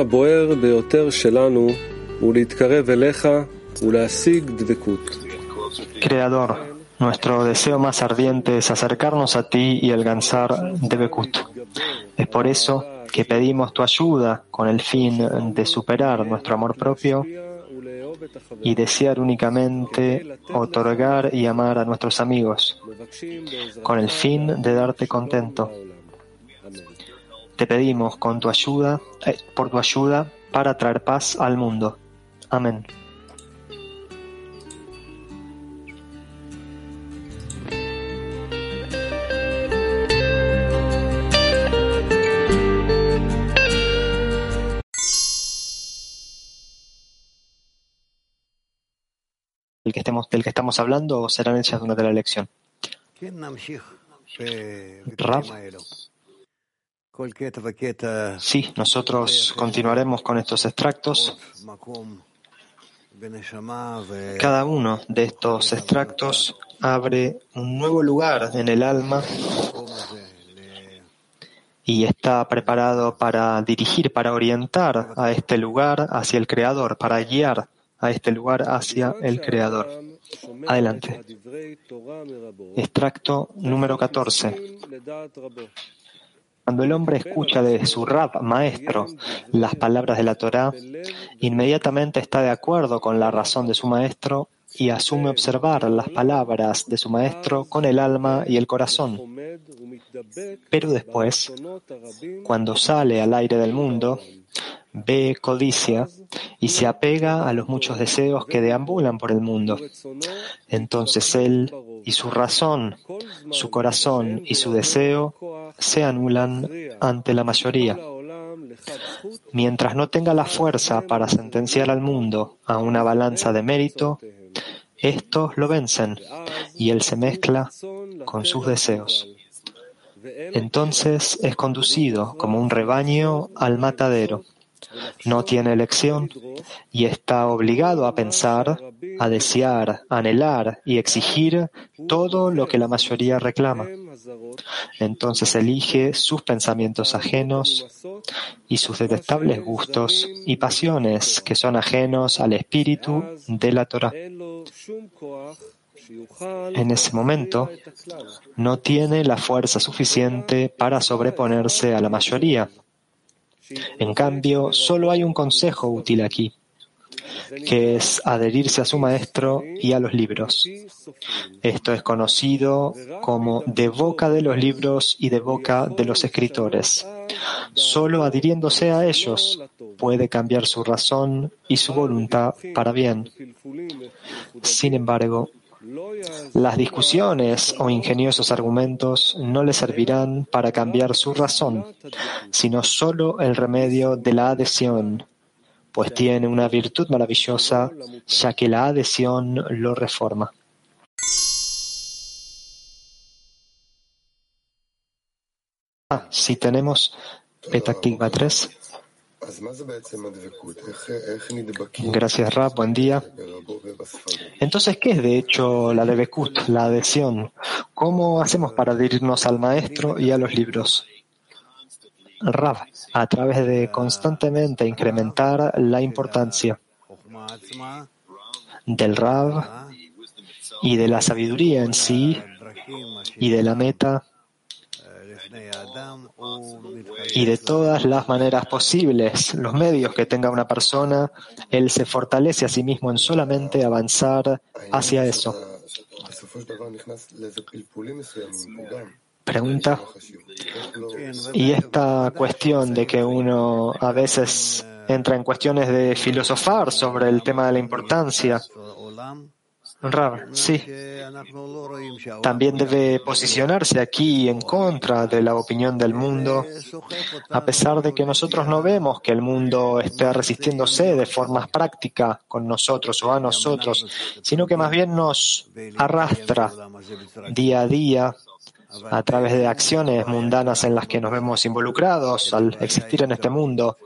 בורא, הרצון הבוער ביותר שלנו הוא להתקרב אליך ולהשיג דבקות. Creador, nuestro deseo más ardiente es acercarnos a ti y alcanzar Debekut. Es por eso que pedimos tu ayuda con el fin de superar nuestro amor propio y desear únicamente otorgar y amar a nuestros amigos, con el fin de darte contento. Te pedimos con tu ayuda, eh, por tu ayuda para traer paz al mundo. Amén. El que estemos, del que estamos hablando serán hechas durante la lección. Rav. Sí, nosotros continuaremos con estos extractos. Cada uno de estos extractos abre un nuevo lugar en el alma y está preparado para dirigir, para orientar a este lugar hacia el Creador, para guiar a este lugar hacia el Creador. Adelante. Extracto número 14. Cuando el hombre escucha de su rab maestro las palabras de la Torá, inmediatamente está de acuerdo con la razón de su maestro y asume observar las palabras de su maestro con el alma y el corazón. Pero después, cuando sale al aire del mundo, ve codicia y se apega a los muchos deseos que deambulan por el mundo. Entonces él y su razón, su corazón y su deseo se anulan ante la mayoría. Mientras no tenga la fuerza para sentenciar al mundo a una balanza de mérito, estos lo vencen y él se mezcla con sus deseos. Entonces es conducido como un rebaño al matadero no tiene elección y está obligado a pensar, a desear, anhelar y exigir todo lo que la mayoría reclama. Entonces elige sus pensamientos ajenos y sus detestables gustos y pasiones que son ajenos al espíritu de la Torah. En ese momento, no tiene la fuerza suficiente para sobreponerse a la mayoría en cambio, solo hay un consejo útil aquí, que es adherirse a su maestro y a los libros. Esto es conocido como de boca de los libros y de boca de los escritores. Solo adhiriéndose a ellos puede cambiar su razón y su voluntad para bien. Sin embargo, las discusiones o ingeniosos argumentos no le servirán para cambiar su razón, sino solo el remedio de la adhesión, pues tiene una virtud maravillosa, ya que la adhesión lo reforma. Ah, si tenemos Petactiva 3. Gracias, Rab. Buen día. Entonces, ¿qué es de hecho la Debekut, la adhesión? ¿Cómo hacemos para adherirnos al maestro y a los libros? Rab, a través de constantemente incrementar la importancia del Rab y de la sabiduría en sí y de la meta y de todas las maneras posibles, los medios que tenga una persona, él se fortalece a sí mismo en solamente avanzar hacia eso. Pregunta. Y esta cuestión de que uno a veces entra en cuestiones de filosofar sobre el tema de la importancia sí. También debe posicionarse aquí en contra de la opinión del mundo, a pesar de que nosotros no vemos que el mundo esté resistiéndose de forma práctica con nosotros o a nosotros, sino que más bien nos arrastra día a día a través de acciones mundanas en las que nos vemos involucrados al existir en este mundo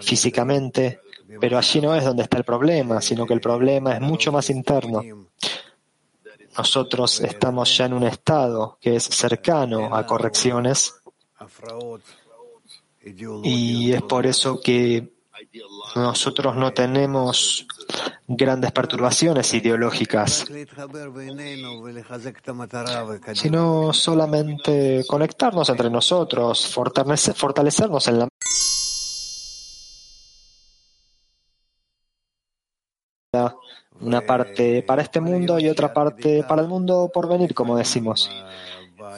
físicamente pero allí no es donde está el problema, sino que el problema es mucho más interno. Nosotros estamos ya en un estado que es cercano a correcciones Y es por eso que nosotros no tenemos grandes perturbaciones ideológicas, sino solamente conectarnos entre nosotros, fortalecernos en la una parte para este mundo y otra parte para el mundo por venir, como decimos.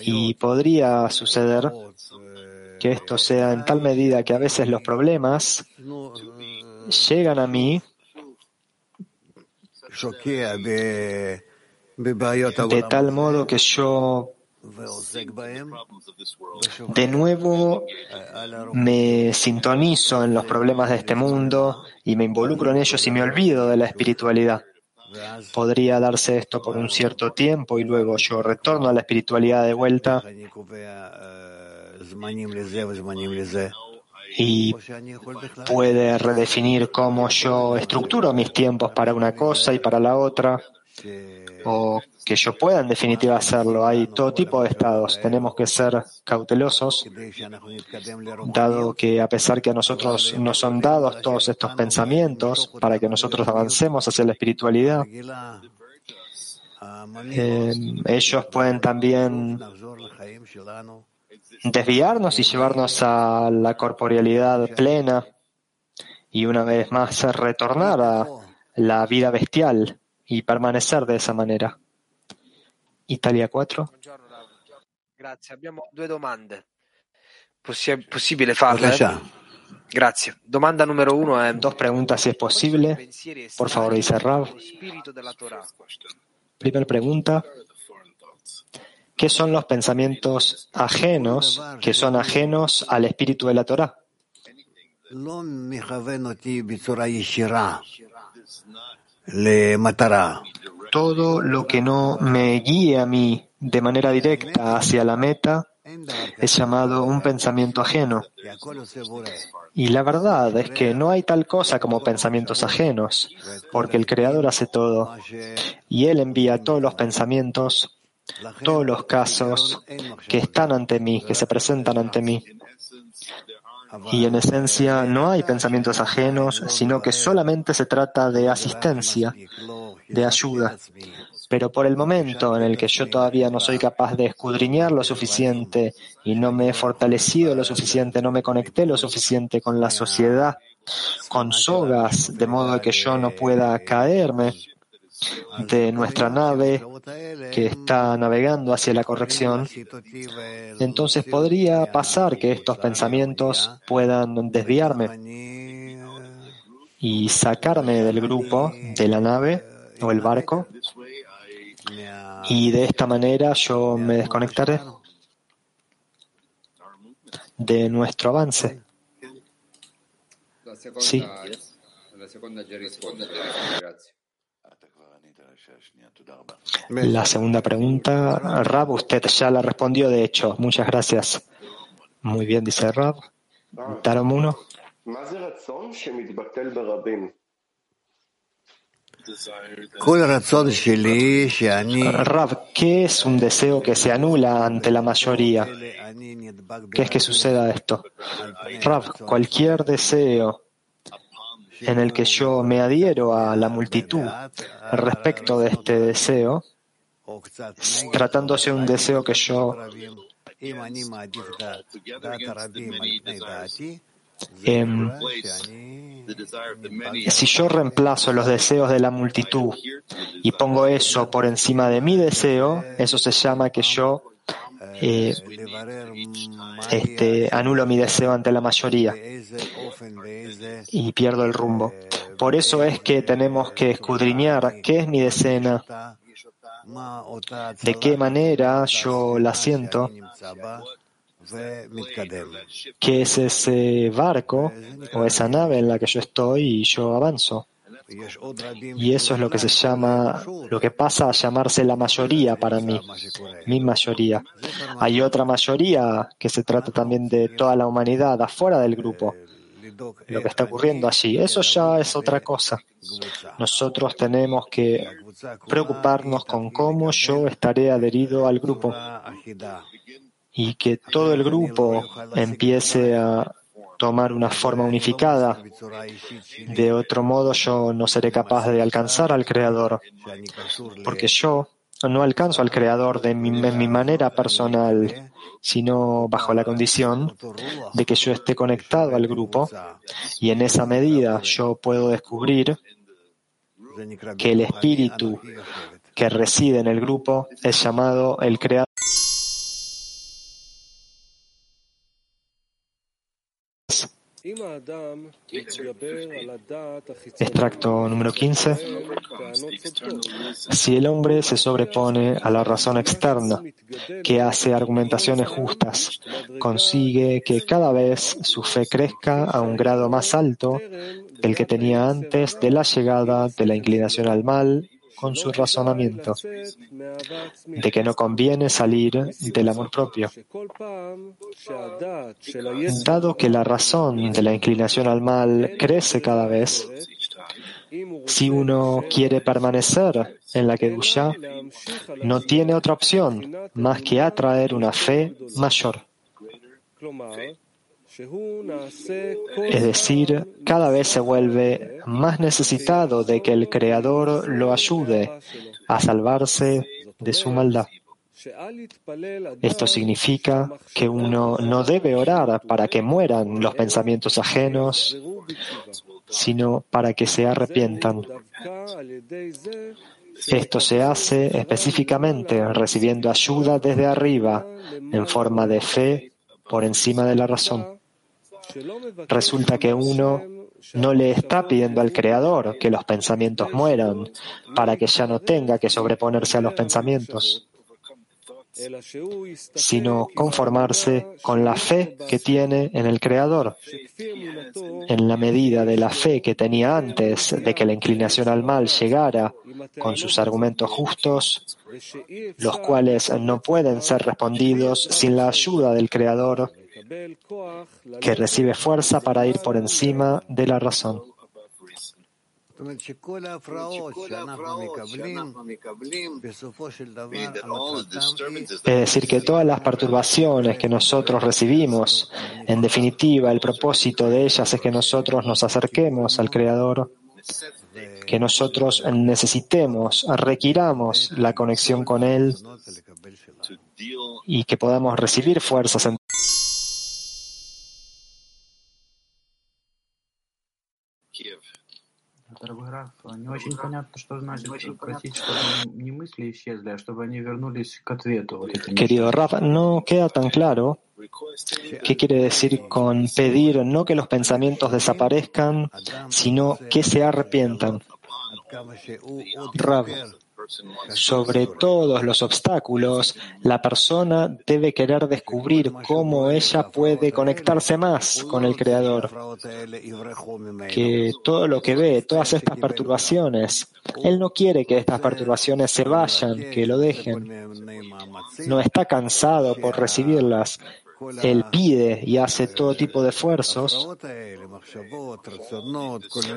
Y podría suceder que esto sea en tal medida que a veces los problemas llegan a mí de tal modo que yo de nuevo me sintonizo en los problemas de este mundo y me involucro en ellos y me olvido de la espiritualidad. Podría darse esto por un cierto tiempo y luego yo retorno a la espiritualidad de vuelta. Y puede redefinir cómo yo estructuro mis tiempos para una cosa y para la otra, o que yo pueda en definitiva hacerlo. Hay todo tipo de estados. Tenemos que ser cautelosos, dado que a pesar que a nosotros nos son dados todos estos pensamientos para que nosotros avancemos hacia la espiritualidad, eh, ellos pueden también desviarnos y llevarnos a la corporealidad plena y una vez más retornar a la vida bestial y permanecer de esa manera. Italia 4. Grazie, abbiamo due domande. Possi- possibile farle? Grazie. Domanda numero uno è... Dos preguntas si es posible. Por favor, dice Rav. Primera pregunta. ¿Qué son los pensamientos ajenos que son ajenos al espíritu de la Torah? Todo lo que no me guíe a mí de manera directa hacia la meta es llamado un pensamiento ajeno. Y la verdad es que no hay tal cosa como pensamientos ajenos, porque el Creador hace todo y Él envía todos los pensamientos todos los casos que están ante mí, que se presentan ante mí. Y en esencia no hay pensamientos ajenos, sino que solamente se trata de asistencia, de ayuda. Pero por el momento en el que yo todavía no soy capaz de escudriñar lo suficiente y no me he fortalecido lo suficiente, no me conecté lo suficiente con la sociedad, con sogas, de modo que yo no pueda caerme, de nuestra nave que está navegando hacia la corrección, entonces podría pasar que estos pensamientos puedan desviarme y sacarme del grupo, de la nave o el barco, y de esta manera yo me desconectaré de nuestro avance. Sí. La segunda pregunta, Rab, usted ya la respondió, de hecho. Muchas gracias. Muy bien, dice Rab. Tarom 1. Rab, ¿qué es un deseo que se anula ante la mayoría? ¿Qué es que suceda esto? Rab, cualquier deseo en el que yo me adhiero a la multitud respecto de este deseo, tratándose de un deseo que yo em, si yo reemplazo los deseos de la multitud y pongo eso por encima de mi deseo, eso se llama que yo eh, este, anulo mi deseo ante la mayoría y pierdo el rumbo. Por eso es que tenemos que escudriñar qué es mi decena, de qué manera yo la siento, qué es ese barco o esa nave en la que yo estoy y yo avanzo. Y eso es lo que se llama, lo que pasa a llamarse la mayoría para mí, mi mayoría. Hay otra mayoría que se trata también de toda la humanidad afuera del grupo, lo que está ocurriendo allí. Eso ya es otra cosa. Nosotros tenemos que preocuparnos con cómo yo estaré adherido al grupo y que todo el grupo empiece a tomar una forma unificada. De otro modo yo no seré capaz de alcanzar al Creador, porque yo no alcanzo al Creador de mi, mi manera personal, sino bajo la condición de que yo esté conectado al grupo y en esa medida yo puedo descubrir que el espíritu que reside en el grupo es llamado el Creador. Extracto número 15. Si el hombre se sobrepone a la razón externa, que hace argumentaciones justas, consigue que cada vez su fe crezca a un grado más alto que el que tenía antes de la llegada de la inclinación al mal con su razonamiento de que no conviene salir del amor propio. Dado que la razón de la inclinación al mal crece cada vez, si uno quiere permanecer en la Kedusha, no tiene otra opción más que atraer una fe mayor. Es decir, cada vez se vuelve más necesitado de que el Creador lo ayude a salvarse de su maldad. Esto significa que uno no debe orar para que mueran los pensamientos ajenos, sino para que se arrepientan. Esto se hace específicamente recibiendo ayuda desde arriba en forma de fe por encima de la razón. Resulta que uno no le está pidiendo al Creador que los pensamientos mueran para que ya no tenga que sobreponerse a los pensamientos, sino conformarse con la fe que tiene en el Creador. En la medida de la fe que tenía antes de que la inclinación al mal llegara con sus argumentos justos, los cuales no pueden ser respondidos sin la ayuda del Creador, que recibe fuerza para ir por encima de la razón. Es decir, que todas las perturbaciones que nosotros recibimos, en definitiva, el propósito de ellas es que nosotros nos acerquemos al Creador, que nosotros necesitemos, requiramos la conexión con Él y que podamos recibir fuerzas en Дорогой Раф, не очень понятно, что значит просить, чтобы не мысли исчезли, а чтобы они вернулись к ответу. Вот Querido Raf, no queda tan claro qué quiere decir con pedir no que los pensamientos desaparezcan, sino que se arrepientan. Rav, sobre todos los obstáculos, la persona debe querer descubrir cómo ella puede conectarse más con el Creador. Que todo lo que ve, todas estas perturbaciones, él no quiere que estas perturbaciones se vayan, que lo dejen. No está cansado por recibirlas, él pide y hace todo tipo de esfuerzos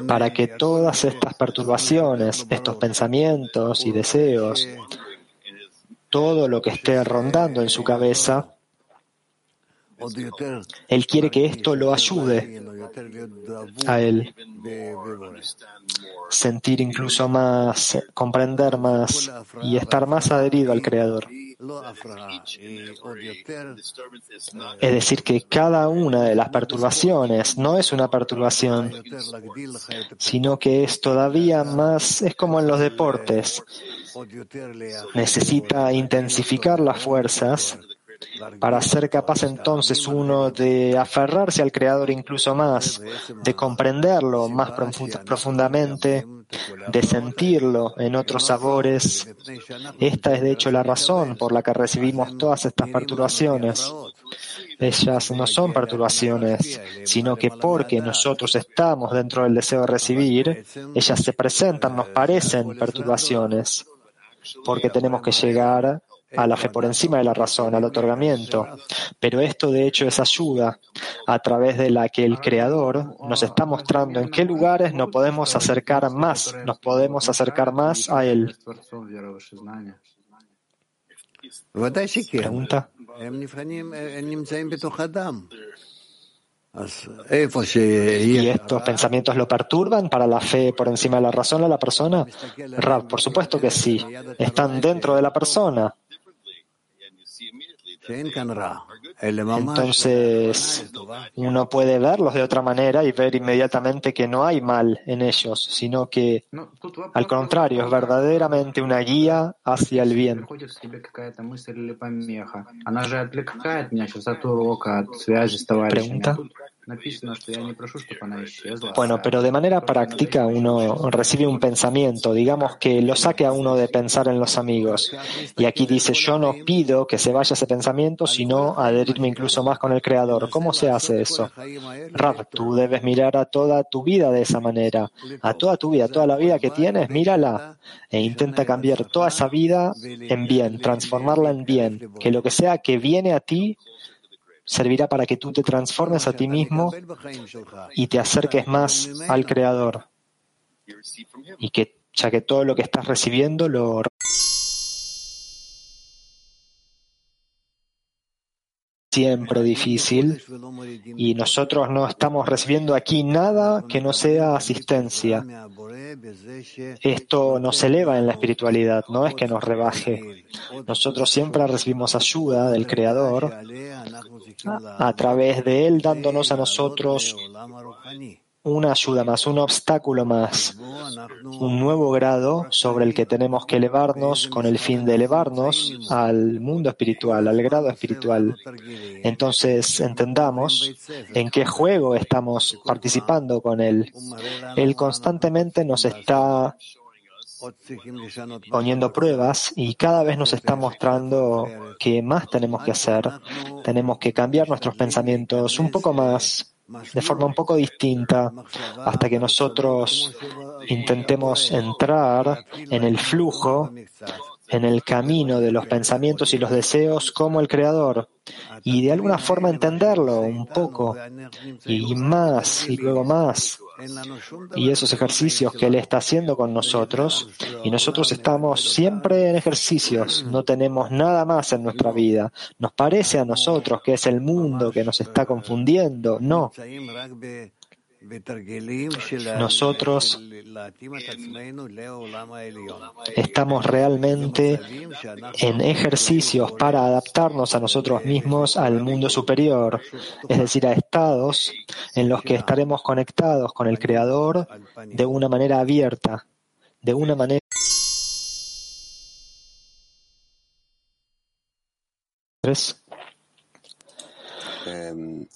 para que todas estas perturbaciones, estos pensamientos y deseos, todo lo que esté rondando en su cabeza, él quiere que esto lo ayude a él sentir incluso más, comprender más y estar más adherido al Creador. Es decir, que cada una de las perturbaciones no es una perturbación, sino que es todavía más, es como en los deportes, necesita intensificar las fuerzas para ser capaz entonces uno de aferrarse al Creador incluso más, de comprenderlo más profundamente, de sentirlo en otros sabores. Esta es de hecho la razón por la que recibimos todas estas perturbaciones. Ellas no son perturbaciones, sino que porque nosotros estamos dentro del deseo de recibir, ellas se presentan, nos parecen perturbaciones, porque tenemos que llegar a la fe por encima de la razón, al otorgamiento. Pero esto de hecho es ayuda a través de la que el Creador nos está mostrando en qué lugares nos podemos acercar más, nos podemos acercar más a Él. Pregunta. y estos pensamientos lo perturban para la fe por encima de la razón a la persona? Rab, por supuesto que sí. Están dentro de la persona. Entonces, uno puede verlos de otra manera y ver inmediatamente que no hay mal en ellos, sino que, al contrario, es verdaderamente una guía hacia el bien. Pregunta. Bueno, pero de manera práctica uno recibe un pensamiento, digamos que lo saque a uno de pensar en los amigos. Y aquí dice, yo no pido que se vaya ese pensamiento, sino adherirme incluso más con el Creador. ¿Cómo se hace eso? Rab, tú debes mirar a toda tu vida de esa manera. A toda tu vida, toda la vida que tienes, mírala e intenta cambiar toda esa vida en bien, transformarla en bien. Que lo que sea que viene a ti servirá para que tú te transformes a ti mismo y te acerques más al Creador. Y que ya que todo lo que estás recibiendo lo siempre difícil y nosotros no estamos recibiendo aquí nada que no sea asistencia. Esto nos eleva en la espiritualidad, no es que nos rebaje. Nosotros siempre recibimos ayuda del Creador a través de Él dándonos a nosotros una ayuda más, un obstáculo más, un nuevo grado sobre el que tenemos que elevarnos con el fin de elevarnos al mundo espiritual, al grado espiritual. Entonces entendamos en qué juego estamos participando con Él. Él constantemente nos está poniendo pruebas y cada vez nos está mostrando que más tenemos que hacer. Tenemos que cambiar nuestros pensamientos un poco más de forma un poco distinta hasta que nosotros intentemos entrar en el flujo, en el camino de los pensamientos y los deseos como el Creador y de alguna forma entenderlo un poco y más y luego más y esos ejercicios que Él está haciendo con nosotros, y nosotros estamos siempre en ejercicios, no tenemos nada más en nuestra vida. Nos parece a nosotros que es el mundo que nos está confundiendo. No. Nosotros estamos realmente en ejercicios para adaptarnos a nosotros mismos al mundo superior, es decir, a estados en los que estaremos conectados con el Creador de una manera abierta, de una manera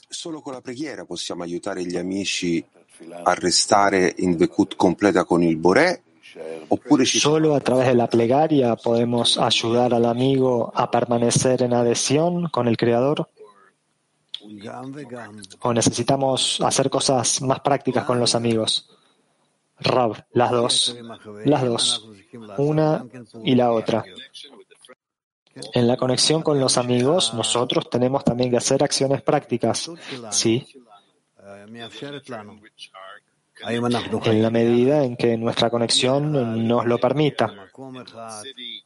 solo con la preghiera possiamo aiutare gli amici a restare in completa con il Boré Solo a través de la plegaria podemos ayudar al amigo a permanecer en adhesión con el Creador. O necesitamos hacer cosas más prácticas con los amigos. Rab, las dos, las dos, una y la otra. En la conexión con los amigos, nosotros tenemos también que hacer acciones prácticas. Sí. En la medida en que nuestra conexión nos lo permita.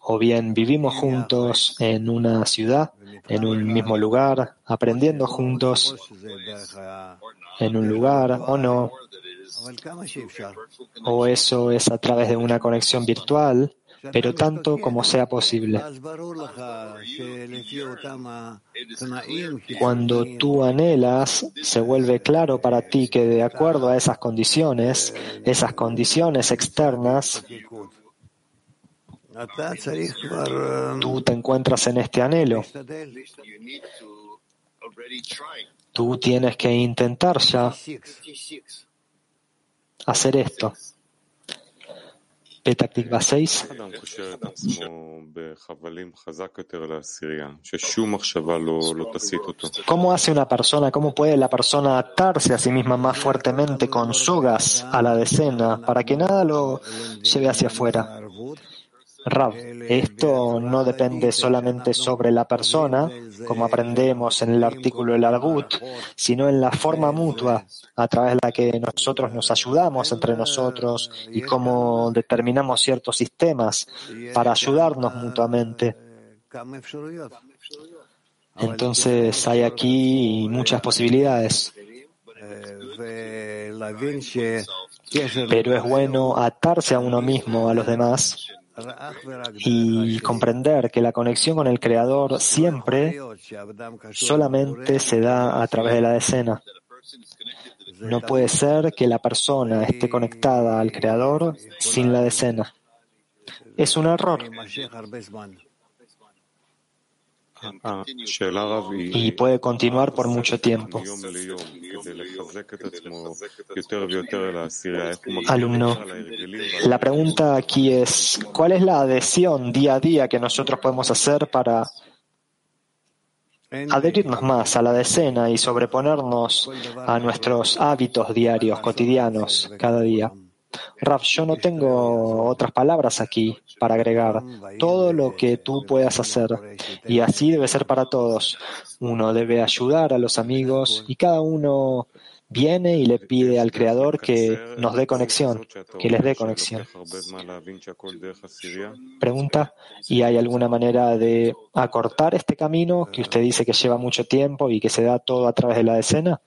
O bien vivimos juntos en una ciudad, en un mismo lugar, aprendiendo juntos en un lugar o no. O eso es a través de una conexión virtual pero tanto como sea posible. Cuando tú anhelas, se vuelve claro para ti que de acuerdo a esas condiciones, esas condiciones externas, tú te encuentras en este anhelo. Tú tienes que intentar ya hacer esto. ¿Cómo hace una persona, cómo puede la persona atarse a sí misma más fuertemente con sogas a la decena para que nada lo lleve hacia afuera? Rab, esto no depende solamente sobre la persona, como aprendemos en el artículo del Arbut, sino en la forma mutua a través de la que nosotros nos ayudamos entre nosotros y cómo determinamos ciertos sistemas para ayudarnos mutuamente. Entonces hay aquí muchas posibilidades. Pero es bueno atarse a uno mismo, a los demás, y comprender que la conexión con el Creador siempre solamente se da a través de la decena. No puede ser que la persona esté conectada al Creador sin la decena. Es un error. Y puede continuar por mucho tiempo. Alumno, la pregunta aquí es, ¿cuál es la adhesión día a día que nosotros podemos hacer para adherirnos más a la decena y sobreponernos a nuestros hábitos diarios, cotidianos, cada día? Raf, yo no tengo otras palabras aquí para agregar. Todo lo que tú puedas hacer. Y así debe ser para todos. Uno debe ayudar a los amigos y cada uno viene y le pide al Creador que nos dé conexión, que les dé conexión. Pregunta, ¿y hay alguna manera de acortar este camino que usted dice que lleva mucho tiempo y que se da todo a través de la decena?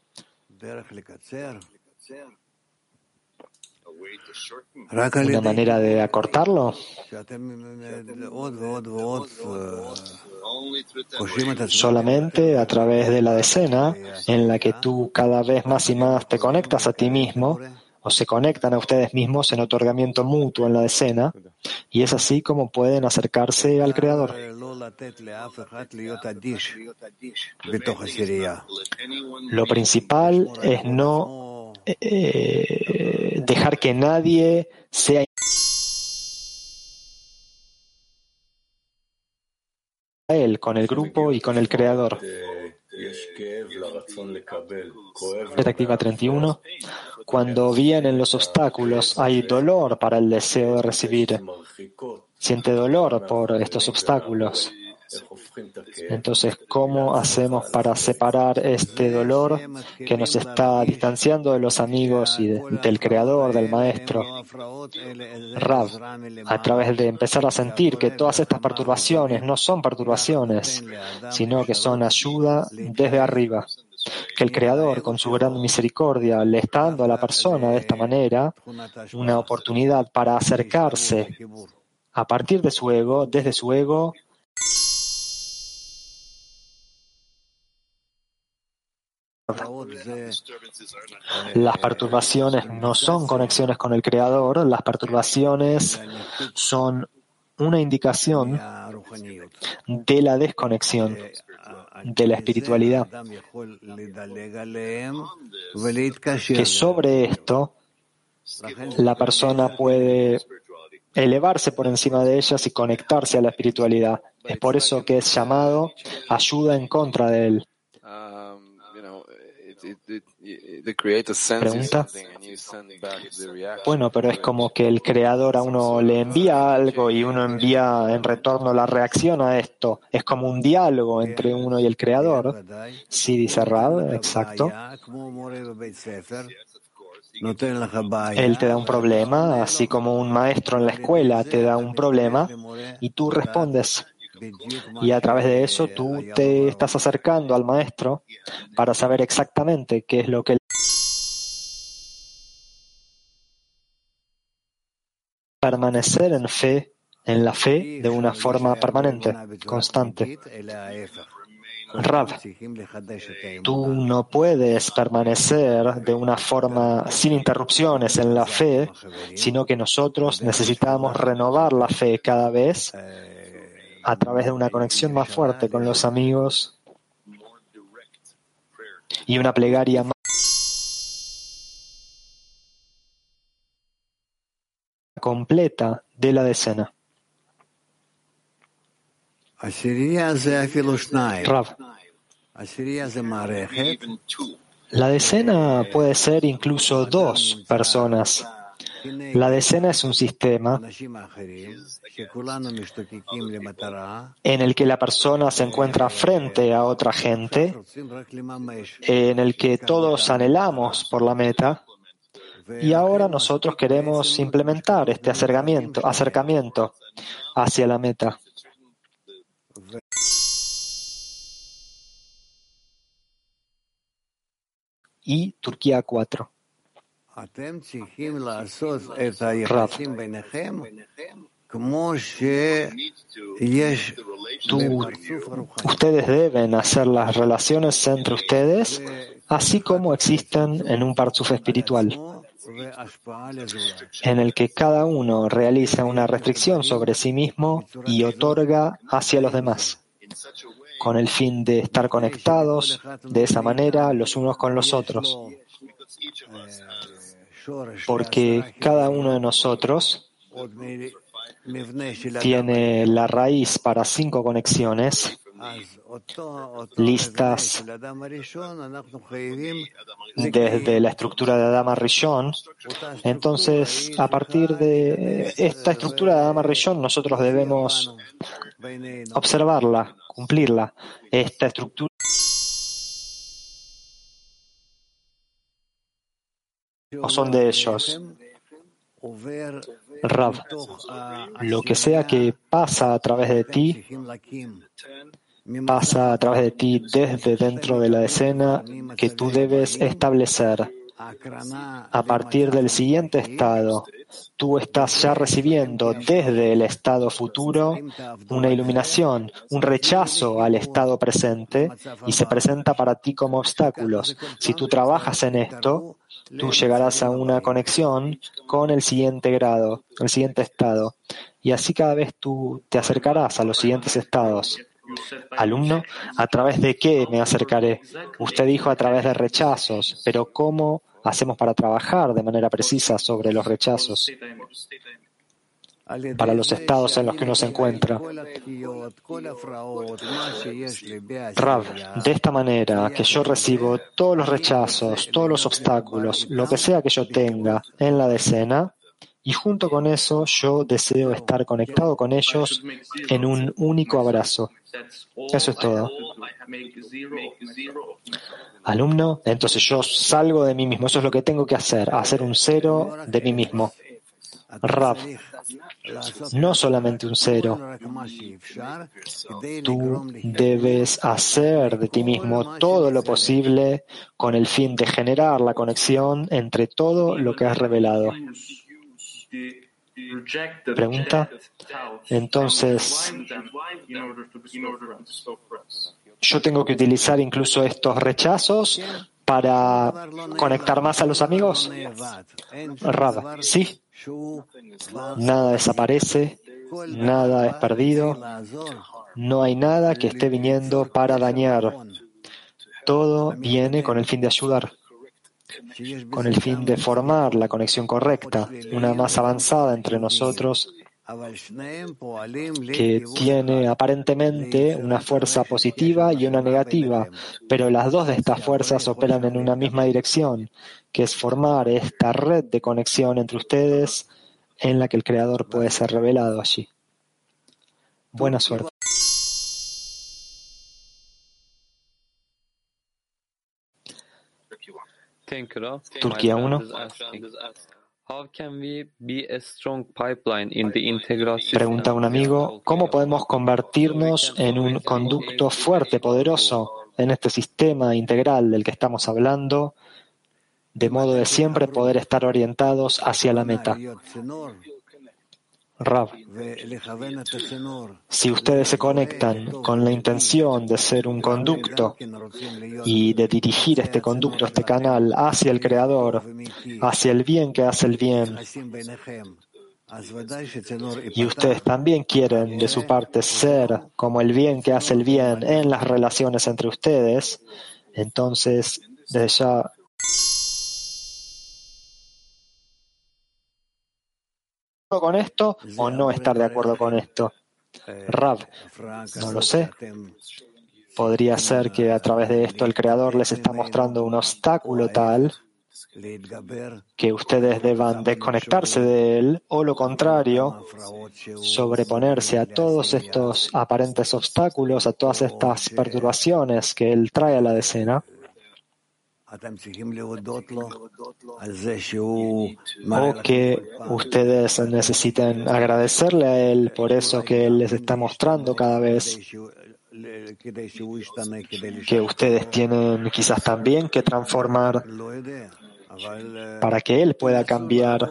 ¿Una manera de acortarlo? Solamente a través de la decena, en la que tú cada vez más y más te conectas a ti mismo, o se conectan a ustedes mismos en otorgamiento mutuo en la decena, y es así como pueden acercarse al Creador. Lo principal es no eh, dejar que nadie sea él, con el grupo y con el creador. Perspectiva 31. Cuando vienen los obstáculos, hay dolor para el deseo de recibir. Siente dolor por estos obstáculos. Entonces, ¿cómo hacemos para separar este dolor que nos está distanciando de los amigos y del creador, del maestro? Rab, a través de empezar a sentir que todas estas perturbaciones no son perturbaciones, sino que son ayuda desde arriba que el Creador, con su gran misericordia, le está dando a la persona de esta manera una oportunidad para acercarse a partir de su ego, desde su ego, Las perturbaciones no son conexiones con el Creador, las perturbaciones son una indicación de la desconexión de la espiritualidad. Que sobre esto la persona puede elevarse por encima de ellas y conectarse a la espiritualidad. Es por eso que es llamado ayuda en contra de él. Pregunta. Bueno, pero es como que el creador a uno le envía algo y uno envía en retorno la reacción a esto. Es como un diálogo entre uno y el creador. Sí, dice Rab, exacto. Él te da un problema, así como un maestro en la escuela te da un problema y tú respondes. Y a través de eso tú te estás acercando al maestro para saber exactamente qué es lo que permanecer en fe, en la fe de una forma permanente, constante. Rab, tú no puedes permanecer de una forma sin interrupciones en la fe, sino que nosotros necesitamos renovar la fe cada vez a través de una conexión más fuerte con los amigos y una plegaria más completa de la decena. La decena puede ser incluso dos personas la decena es un sistema en el que la persona se encuentra frente a otra gente, en el que todos anhelamos por la meta, y ahora nosotros queremos implementar este acercamiento, acercamiento hacia la meta. Y Turquía 4. Tú- ustedes deben hacer las relaciones entre ustedes así como existen en un parzuf espiritual, en el que cada uno realiza una restricción sobre sí mismo y otorga hacia los demás, con el fin de estar conectados de esa manera los unos con los otros, porque cada uno de nosotros tiene la raíz para cinco conexiones listas desde la estructura de Adama Rishon. Entonces, a partir de esta estructura de Adama Rishon, nosotros debemos observarla, cumplirla. Esta estructura o son de ellos. Rav, lo que sea que pasa a través de ti, pasa a través de ti desde dentro de la escena que tú debes establecer. A partir del siguiente estado, tú estás ya recibiendo desde el estado futuro una iluminación, un rechazo al estado presente y se presenta para ti como obstáculos. Si tú trabajas en esto, tú llegarás a una conexión con el siguiente grado, el siguiente estado. Y así cada vez tú te acercarás a los siguientes estados. Alumno, ¿a través de qué me acercaré? Usted dijo a través de rechazos, pero ¿cómo hacemos para trabajar de manera precisa sobre los rechazos? para los estados en los que uno se encuentra. Rav, de esta manera que yo recibo todos los rechazos, todos los obstáculos, lo que sea que yo tenga en la decena, y junto con eso yo deseo estar conectado con ellos en un único abrazo. Eso es todo. Alumno, entonces yo salgo de mí mismo. Eso es lo que tengo que hacer, hacer un cero de mí mismo. Rav, no solamente un cero. Tú debes hacer de ti mismo todo lo posible con el fin de generar la conexión entre todo lo que has revelado. Pregunta. Entonces, yo tengo que utilizar incluso estos rechazos para conectar más a los amigos. Rav, sí. Nada desaparece, nada es perdido, no hay nada que esté viniendo para dañar. Todo viene con el fin de ayudar, con el fin de formar la conexión correcta, una más avanzada entre nosotros que tiene aparentemente una fuerza positiva y una negativa, pero las dos de estas fuerzas operan en una misma dirección, que es formar esta red de conexión entre ustedes en la que el Creador puede ser revelado allí. Buena suerte. Turquía 1. Pregunta un amigo, ¿cómo podemos convertirnos en un conducto fuerte, poderoso en este sistema integral del que estamos hablando, de modo de siempre poder estar orientados hacia la meta? Rav, si ustedes se conectan con la intención de ser un conducto y de dirigir este conducto, este canal hacia el Creador, hacia el bien que hace el bien, y ustedes también quieren de su parte ser como el bien que hace el bien en las relaciones entre ustedes, entonces desde ya con esto o no estar de acuerdo con esto? Rav, no lo sé. Podría ser que a través de esto el Creador les está mostrando un obstáculo tal que ustedes deban desconectarse de él o lo contrario, sobreponerse a todos estos aparentes obstáculos, a todas estas perturbaciones que él trae a la decena. O que ustedes necesiten agradecerle a Él por eso que Él les está mostrando cada vez que ustedes tienen quizás también que transformar. para que él pueda cambiar.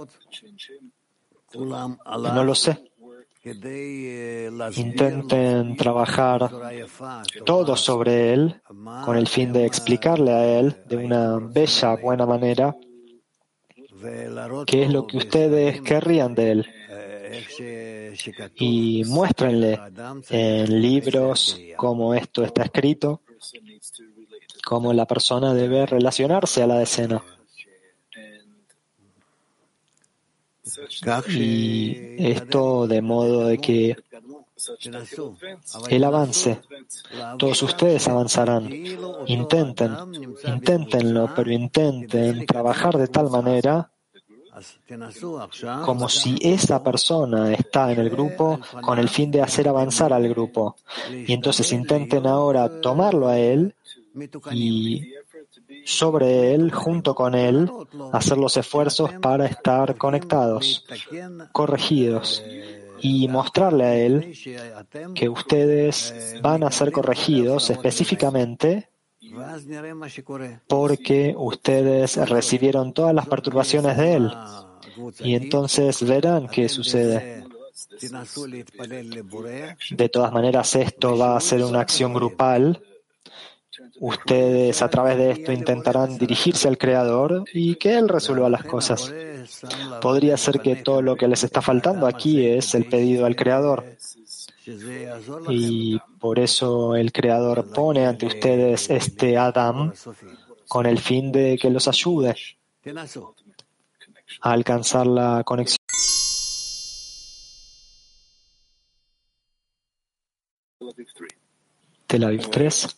No lo sé. Intenten trabajar todo sobre él con el fin de explicarle a él de una bella, buena manera qué es lo que ustedes querrían de él. Y muéstrenle en libros cómo esto está escrito, cómo la persona debe relacionarse a la decena. Y esto de modo de que el avance, todos ustedes avanzarán. Intenten, inténtenlo, pero intenten trabajar de tal manera como si esa persona está en el grupo con el fin de hacer avanzar al grupo. Y entonces intenten ahora tomarlo a él y sobre él, junto con él, hacer los esfuerzos para estar conectados, corregidos y mostrarle a él que ustedes van a ser corregidos específicamente porque ustedes recibieron todas las perturbaciones de él. Y entonces verán qué sucede. De todas maneras, esto va a ser una acción grupal Ustedes a través de esto intentarán dirigirse al Creador y que Él resuelva las cosas. Podría ser que todo lo que les está faltando aquí es el pedido al Creador. Y por eso el Creador pone ante ustedes este Adam con el fin de que los ayude a alcanzar la conexión. Tel Aviv 3.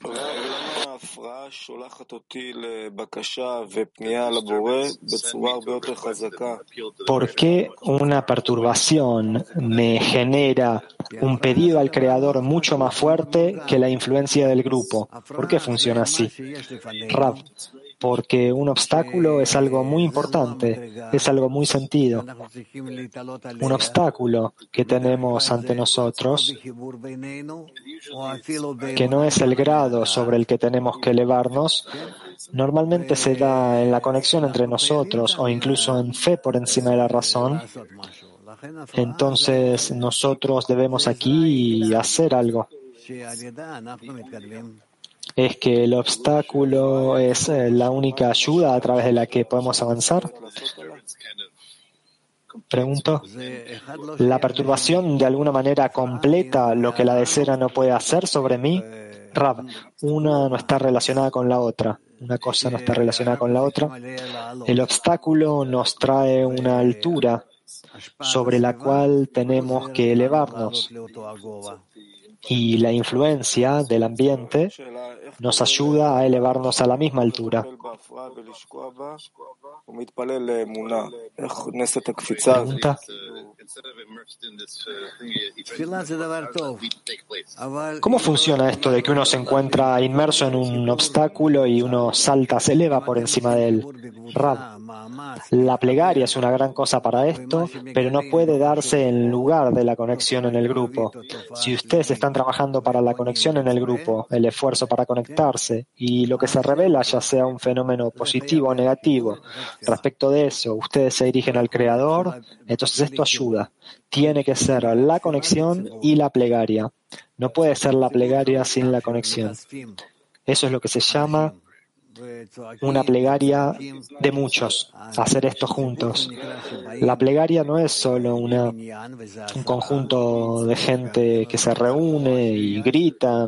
¿Por qué una perturbación me genera un pedido al Creador mucho más fuerte que la influencia del grupo? ¿Por qué funciona así? Rav, porque un obstáculo es algo muy importante, es algo muy sentido. Un obstáculo que tenemos ante nosotros, que no es el grado sobre el que tenemos que elevarnos, normalmente se da en la conexión entre nosotros o incluso en fe por encima de la razón. Entonces nosotros debemos aquí hacer algo es que el obstáculo es eh, la única ayuda a través de la que podemos avanzar? Pregunto, ¿la perturbación de alguna manera completa lo que la decera no puede hacer sobre mí? Rab, una no está relacionada con la otra. Una cosa no está relacionada con la otra. El obstáculo nos trae una altura sobre la cual tenemos que elevarnos y la influencia del ambiente nos ayuda a elevarnos a la misma altura. ¿Cómo funciona esto de que uno se encuentra inmerso en un obstáculo y uno salta, se eleva por encima de él? La plegaria es una gran cosa para esto, pero no puede darse en lugar de la conexión en el grupo. Si ustedes están trabajando para la conexión en el grupo, el esfuerzo para conectarse, y lo que se revela ya sea un fenómeno positivo o negativo, respecto de eso, ustedes se dirigen al Creador, entonces esto ayuda. Tiene que ser la conexión y la plegaria. No puede ser la plegaria sin la conexión. Eso es lo que se llama una plegaria de muchos, hacer esto juntos. La plegaria no es solo un conjunto de gente que se reúne y grita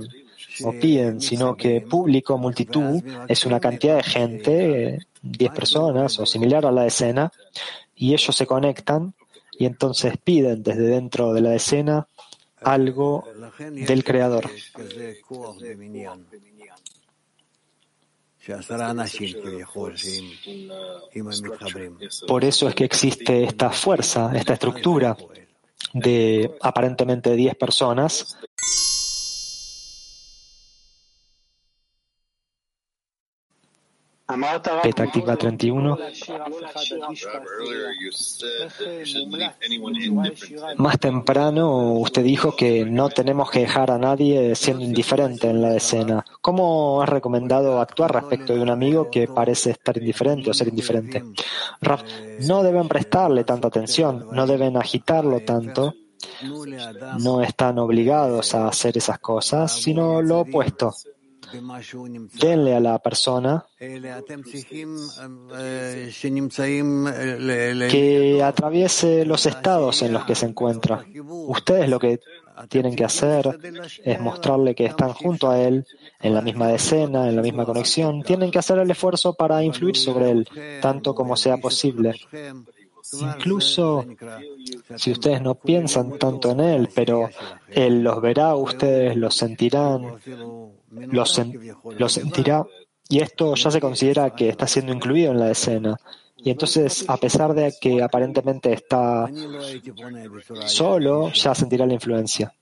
o piden, sino que público, multitud, es una cantidad de gente, 10 personas o similar a la escena, y ellos se conectan y entonces piden desde dentro de la escena algo del Creador. Por eso es que existe esta fuerza, esta estructura de aparentemente 10 personas Petactiva 31. Más temprano usted dijo que no tenemos que dejar a nadie siendo indiferente en la escena. ¿Cómo has recomendado actuar respecto de un amigo que parece estar indiferente o ser indiferente? no deben prestarle tanta atención, no deben agitarlo tanto no están obligados a hacer esas cosas, sino lo opuesto. Denle a la persona que atraviese los estados en los que se encuentra. Ustedes lo que tienen que hacer es mostrarle que están junto a él, en la misma escena, en la misma conexión. Tienen que hacer el esfuerzo para influir sobre él, tanto como sea posible. Incluso si ustedes no piensan tanto en Él, pero Él los verá, ustedes los sentirán, los, sentirá, y esto ya se considera que está siendo incluido en la escena. Y entonces, a pesar de que aparentemente está solo, ya sentirá la influencia.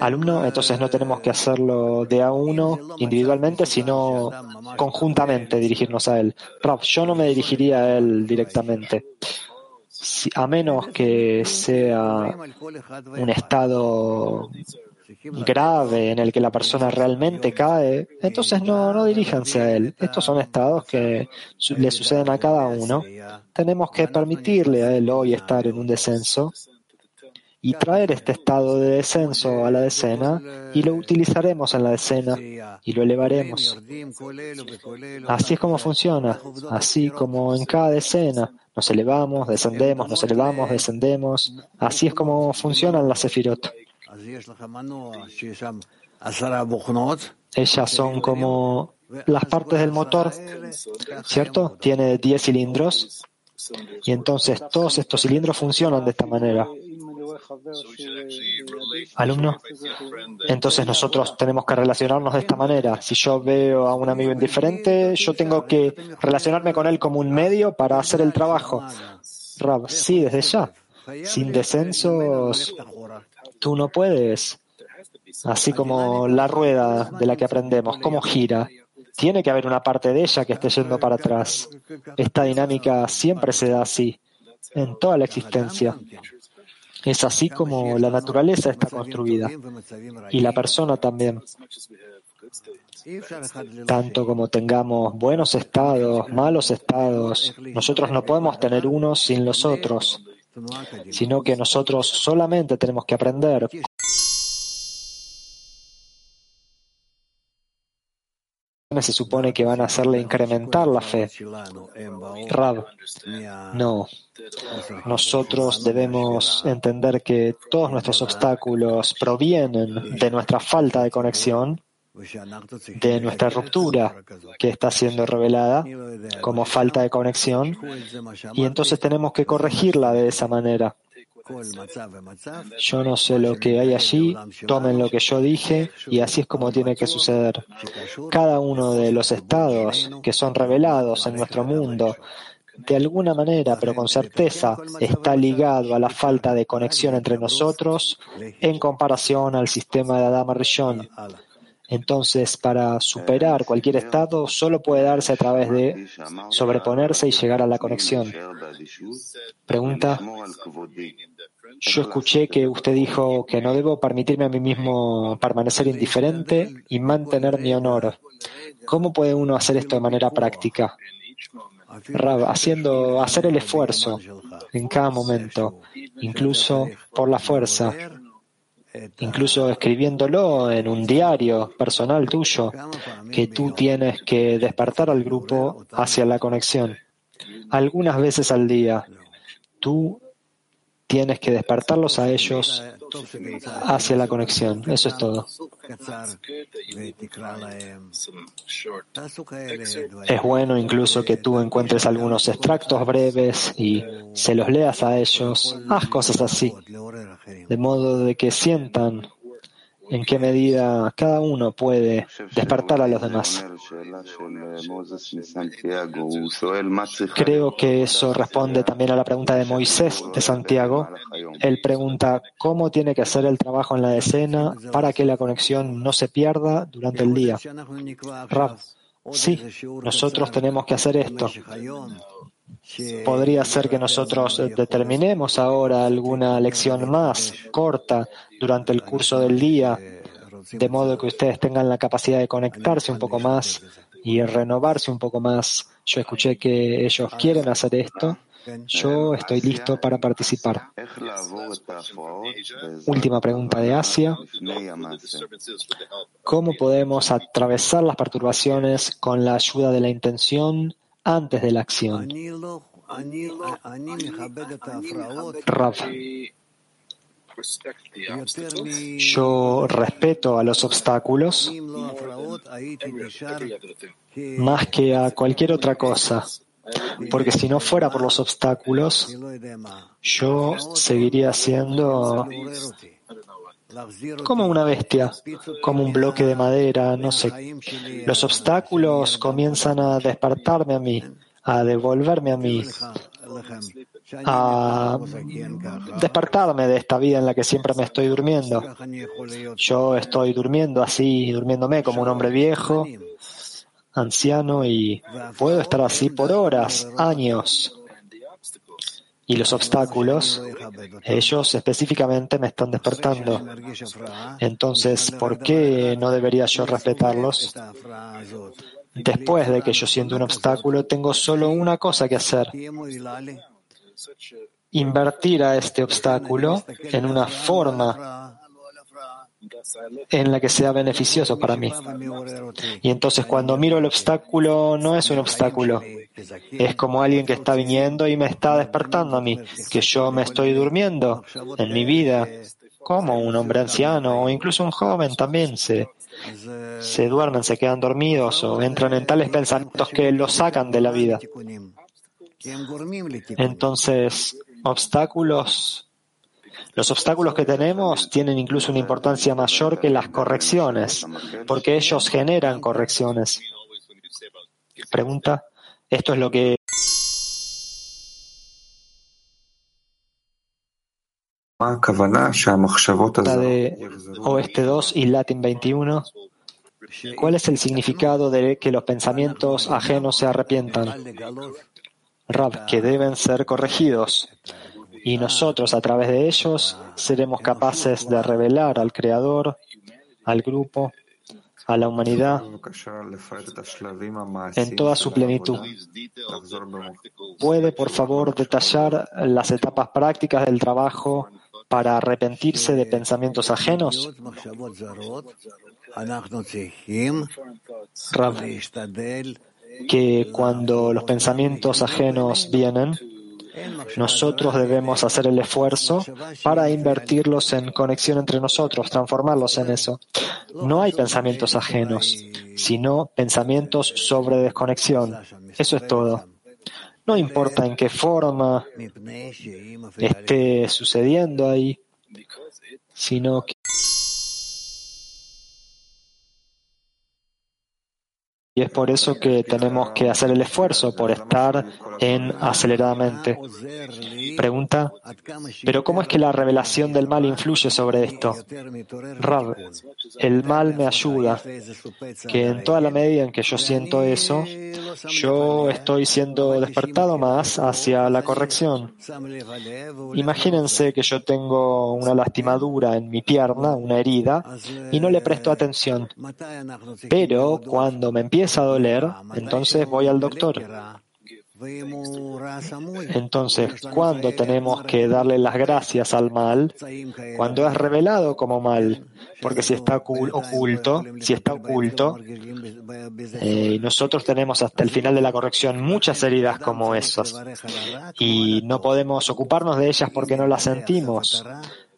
Alumno, entonces no tenemos que hacerlo de a uno individualmente, sino conjuntamente dirigirnos a él. Raf, yo no me dirigiría a él directamente a menos que sea un estado grave en el que la persona realmente cae, entonces no, no diríjanse a él. Estos son estados que le suceden a cada uno. Tenemos que permitirle a él hoy estar en un descenso y traer este estado de descenso a la decena y lo utilizaremos en la decena y lo elevaremos. Así es como funciona, así como en cada decena nos elevamos, descendemos, nos elevamos, descendemos. Así es como funcionan las sefirot. Ellas son como las partes del motor, ¿cierto? Tiene 10 cilindros y entonces todos estos cilindros funcionan de esta manera. Alumno, entonces nosotros tenemos que relacionarnos de esta manera. Si yo veo a un amigo indiferente, yo tengo que relacionarme con él como un medio para hacer el trabajo. Rab, sí, desde ya. Sin descensos, tú no puedes. Así como la rueda de la que aprendemos, cómo gira. Tiene que haber una parte de ella que esté yendo para atrás. Esta dinámica siempre se da así, en toda la existencia. Es así como la naturaleza está construida y la persona también. Tanto como tengamos buenos estados, malos estados, nosotros no podemos tener unos sin los otros, sino que nosotros solamente tenemos que aprender se supone que van a hacerle incrementar la fe. No. Nosotros debemos entender que todos nuestros obstáculos provienen de nuestra falta de conexión, de nuestra ruptura que está siendo revelada como falta de conexión, y entonces tenemos que corregirla de esa manera. Yo no sé lo que hay allí, tomen lo que yo dije y así es como tiene que suceder. Cada uno de los estados que son revelados en nuestro mundo, de alguna manera, pero con certeza, está ligado a la falta de conexión entre nosotros en comparación al sistema de Adama Rishon. Entonces, para superar cualquier estado, solo puede darse a través de sobreponerse y llegar a la conexión. Pregunta. Yo escuché que usted dijo que no debo permitirme a mí mismo permanecer indiferente y mantener mi honor. ¿Cómo puede uno hacer esto de manera práctica? haciendo, hacer el esfuerzo en cada momento, incluso por la fuerza, incluso escribiéndolo en un diario personal tuyo, que tú tienes que despertar al grupo hacia la conexión. Algunas veces al día, tú tienes que despertarlos a ellos hacia la conexión. Eso es todo. Es bueno incluso que tú encuentres algunos extractos breves y se los leas a ellos. Haz cosas así, de modo de que sientan en qué medida cada uno puede despertar a los demás. Creo que eso responde también a la pregunta de Moisés de Santiago. Él pregunta cómo tiene que hacer el trabajo en la escena para que la conexión no se pierda durante el día. Sí, nosotros tenemos que hacer esto. Podría ser que nosotros determinemos ahora alguna lección más corta durante el curso del día, de modo que ustedes tengan la capacidad de conectarse un poco más y renovarse un poco más. Yo escuché que ellos quieren hacer esto. Yo estoy listo para participar. Última pregunta de Asia. ¿Cómo podemos atravesar las perturbaciones con la ayuda de la intención antes de la acción? Rav. Yo respeto a los obstáculos más que a cualquier otra cosa, porque si no fuera por los obstáculos, yo seguiría siendo como una bestia, como un bloque de madera, no sé. Los obstáculos comienzan a despertarme a mí, a devolverme a mí, a despertarme de esta vida en la que siempre me estoy durmiendo. Yo estoy durmiendo así, durmiéndome como un hombre viejo, anciano y puedo estar así por horas, años. Y los obstáculos, ellos específicamente me están despertando. Entonces, ¿por qué no debería yo respetarlos? Después de que yo siento un obstáculo, tengo solo una cosa que hacer. Invertir a este obstáculo en una forma en la que sea beneficioso para mí. Y entonces cuando miro el obstáculo no es un obstáculo, es como alguien que está viniendo y me está despertando a mí, que yo me estoy durmiendo en mi vida, como un hombre anciano o incluso un joven también se, se duermen, se quedan dormidos o entran en tales pensamientos que los sacan de la vida. Entonces, obstáculos los obstáculos que tenemos tienen incluso una importancia mayor que las correcciones, porque ellos generan correcciones. Pregunta, esto es lo que... de Oeste 2 y Latin 21. ¿Cuál es el significado de que los pensamientos ajenos se arrepientan? Rab, que deben ser corregidos y nosotros a través de ellos seremos capaces de revelar al Creador, al grupo, a la humanidad en toda su plenitud. ¿Puede, por favor, detallar las etapas prácticas del trabajo para arrepentirse de pensamientos ajenos? que cuando los pensamientos ajenos vienen, nosotros debemos hacer el esfuerzo para invertirlos en conexión entre nosotros, transformarlos en eso. No hay pensamientos ajenos, sino pensamientos sobre desconexión. Eso es todo. No importa en qué forma esté sucediendo ahí, sino que Y es por eso que tenemos que hacer el esfuerzo por estar en aceleradamente. Pregunta, ¿pero cómo es que la revelación del mal influye sobre esto? Rab, el mal me ayuda, que en toda la medida en que yo siento eso, yo estoy siendo despertado más hacia la corrección. Imagínense que yo tengo una lastimadura en mi pierna, una herida, y no le presto atención. Pero cuando me empiezo a doler, entonces voy al doctor. Entonces, ¿cuándo tenemos que darle las gracias al mal? Cuando es revelado como mal, porque si está oculto, si está oculto, eh, nosotros tenemos hasta el final de la corrección muchas heridas como esas. y no podemos ocuparnos de ellas porque no las sentimos.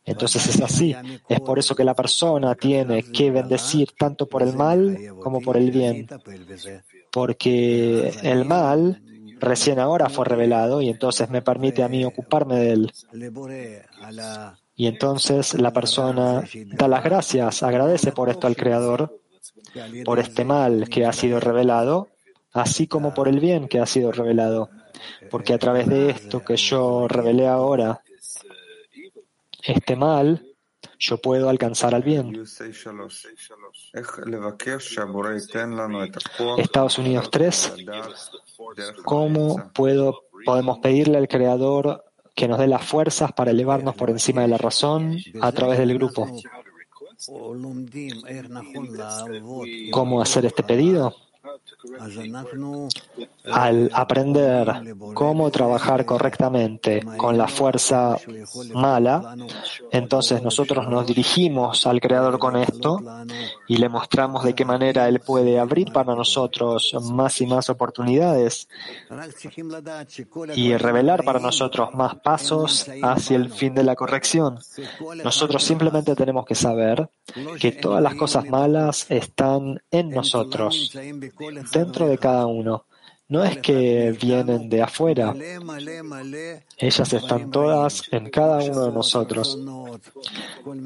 Entonces es así. Es por eso que la persona tiene que bendecir tanto por el mal como por el bien. Porque el mal recién ahora fue revelado y entonces me permite a mí ocuparme de él. Y entonces la persona da las gracias, agradece por esto al Creador, por este mal que ha sido revelado, así como por el bien que ha sido revelado. Porque a través de esto que yo revelé ahora, este mal yo puedo alcanzar al bien. Estados Unidos 3. ¿Cómo puedo, podemos pedirle al Creador que nos dé las fuerzas para elevarnos por encima de la razón a través del grupo? ¿Cómo hacer este pedido? Al aprender cómo trabajar correctamente con la fuerza mala, entonces nosotros nos dirigimos al Creador con esto y le mostramos de qué manera Él puede abrir para nosotros más y más oportunidades y revelar para nosotros más pasos hacia el fin de la corrección. Nosotros simplemente tenemos que saber que todas las cosas malas están en nosotros dentro de cada uno. No es que vienen de afuera. Ellas están todas en cada uno de nosotros.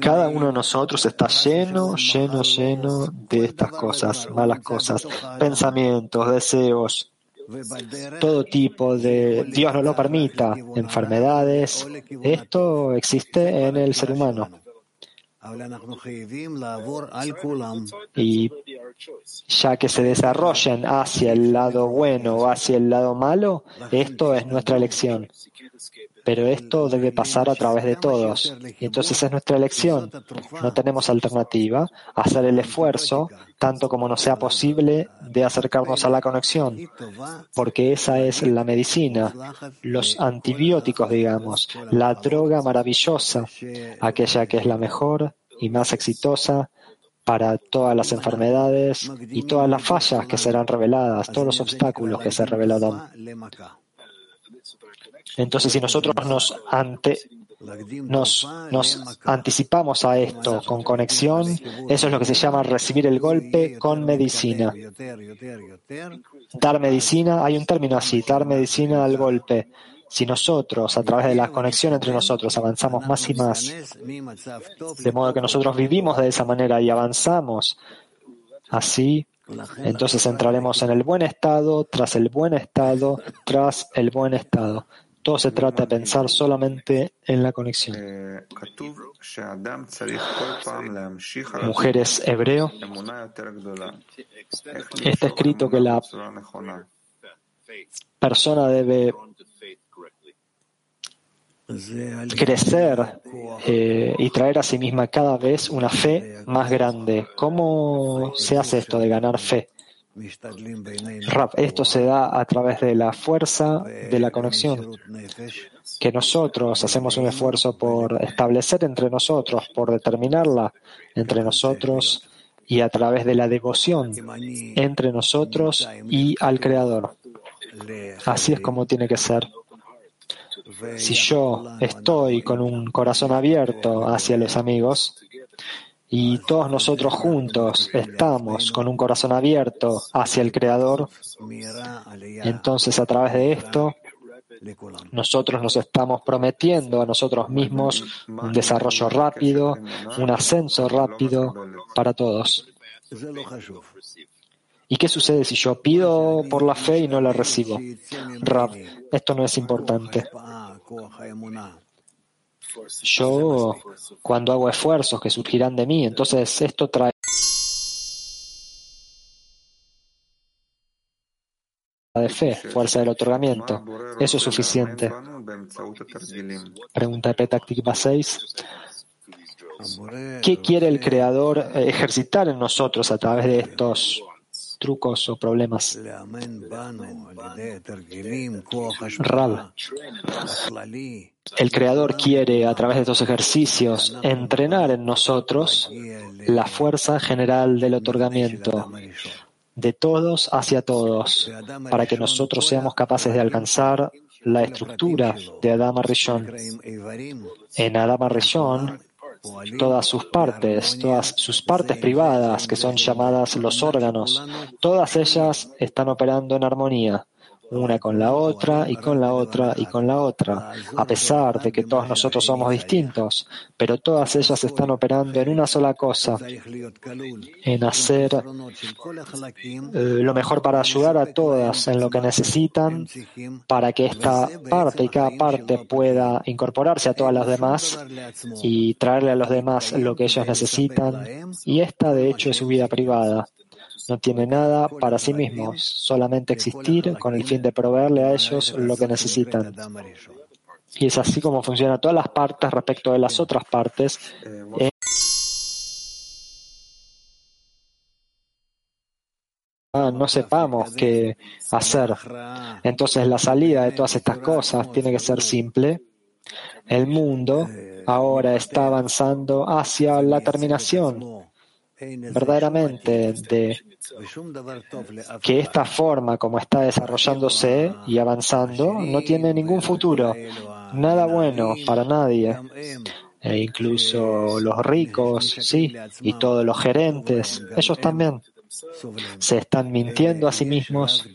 Cada uno de nosotros está lleno, lleno, lleno de estas cosas, malas cosas, pensamientos, deseos, todo tipo de, Dios no lo permita, enfermedades. Esto existe en el ser humano. Y ya que se desarrollen hacia el lado bueno o hacia el lado malo, esto es nuestra elección. Pero esto debe pasar a través de todos. Y entonces es nuestra elección. No tenemos alternativa. Hacer el esfuerzo, tanto como nos sea posible, de acercarnos a la conexión. Porque esa es la medicina, los antibióticos, digamos, la droga maravillosa, aquella que es la mejor y más exitosa para todas las enfermedades y todas las fallas que serán reveladas, todos los obstáculos que se revelarán. Entonces, si nosotros nos, anticipamos a esto con conexión, eso es lo que se llama recibir el golpe con medicina. Dar medicina, hay un término así, dar medicina al golpe. Si nosotros, a través de la conexión entre nosotros, avanzamos más y más, de modo que nosotros vivimos de esa manera y avanzamos así, entonces entraremos en el buen estado, tras el buen estado, tras el buen estado. Todo se trata de pensar solamente en la conexión. Mujeres hebreo. Está escrito que la persona debe crecer eh, y traer a sí misma cada vez una fe más grande. ¿Cómo se hace esto de ganar fe? Esto se da a través de la fuerza de la conexión, que nosotros hacemos un esfuerzo por establecer entre nosotros, por determinarla entre nosotros y a través de la devoción entre nosotros y al Creador. Así es como tiene que ser. Si yo estoy con un corazón abierto hacia los amigos, y todos nosotros juntos estamos con un corazón abierto hacia el Creador, entonces a través de esto nosotros nos estamos prometiendo a nosotros mismos un desarrollo rápido, un ascenso rápido para todos. ¿Y qué sucede si yo pido por la fe y no la recibo? Rab, esto no es importante. Yo, cuando hago esfuerzos que surgirán de mí, entonces esto trae de fe, fuerza del otorgamiento. Eso es suficiente. Pregunta de Petaktikva 6. ¿Qué quiere el Creador ejercitar en nosotros a través de estos trucos o problemas? Rab, el Creador quiere, a través de estos ejercicios, entrenar en nosotros la fuerza general del otorgamiento, de todos hacia todos, para que nosotros seamos capaces de alcanzar la estructura de Adama Rishon. En Adama Rishon, todas sus partes, todas sus partes privadas, que son llamadas los órganos, todas ellas están operando en armonía. Una con la otra y con la otra y con la otra, a pesar de que todos nosotros somos distintos, pero todas ellas están operando en una sola cosa, en hacer eh, lo mejor para ayudar a todas en lo que necesitan, para que esta parte y cada parte pueda incorporarse a todas las demás y traerle a los demás lo que ellos necesitan, y esta de hecho es su vida privada. No tiene nada para sí mismos, solamente existir con el fin de proveerle a ellos lo que necesitan. Y es así como funcionan todas las partes respecto de las otras partes. Ah, no sepamos qué hacer. Entonces la salida de todas estas cosas tiene que ser simple. El mundo ahora está avanzando hacia la terminación verdaderamente de que esta forma como está desarrollándose y avanzando no tiene ningún futuro, nada bueno para nadie. E incluso los ricos, sí, y todos los gerentes, ellos también se están mintiendo a sí mismos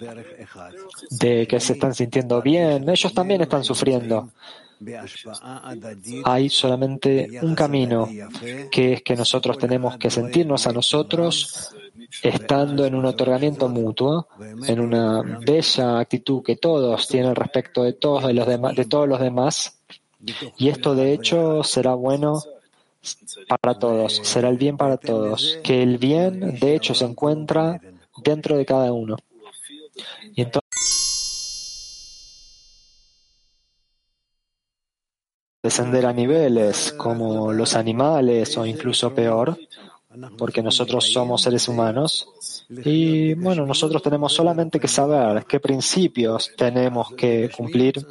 de que se están sintiendo bien, ellos también están sufriendo. Hay solamente un camino, que es que nosotros tenemos que sentirnos a nosotros estando en un otorgamiento mutuo, en una bella actitud que todos tienen respecto de todos, de los de todos los demás. Y esto de hecho será bueno para todos, será el bien para todos, que el bien de hecho se encuentra dentro de cada uno. Y entonces descender a niveles como los animales o incluso peor, porque nosotros somos seres humanos. Y bueno, nosotros tenemos solamente que saber qué principios tenemos que cumplir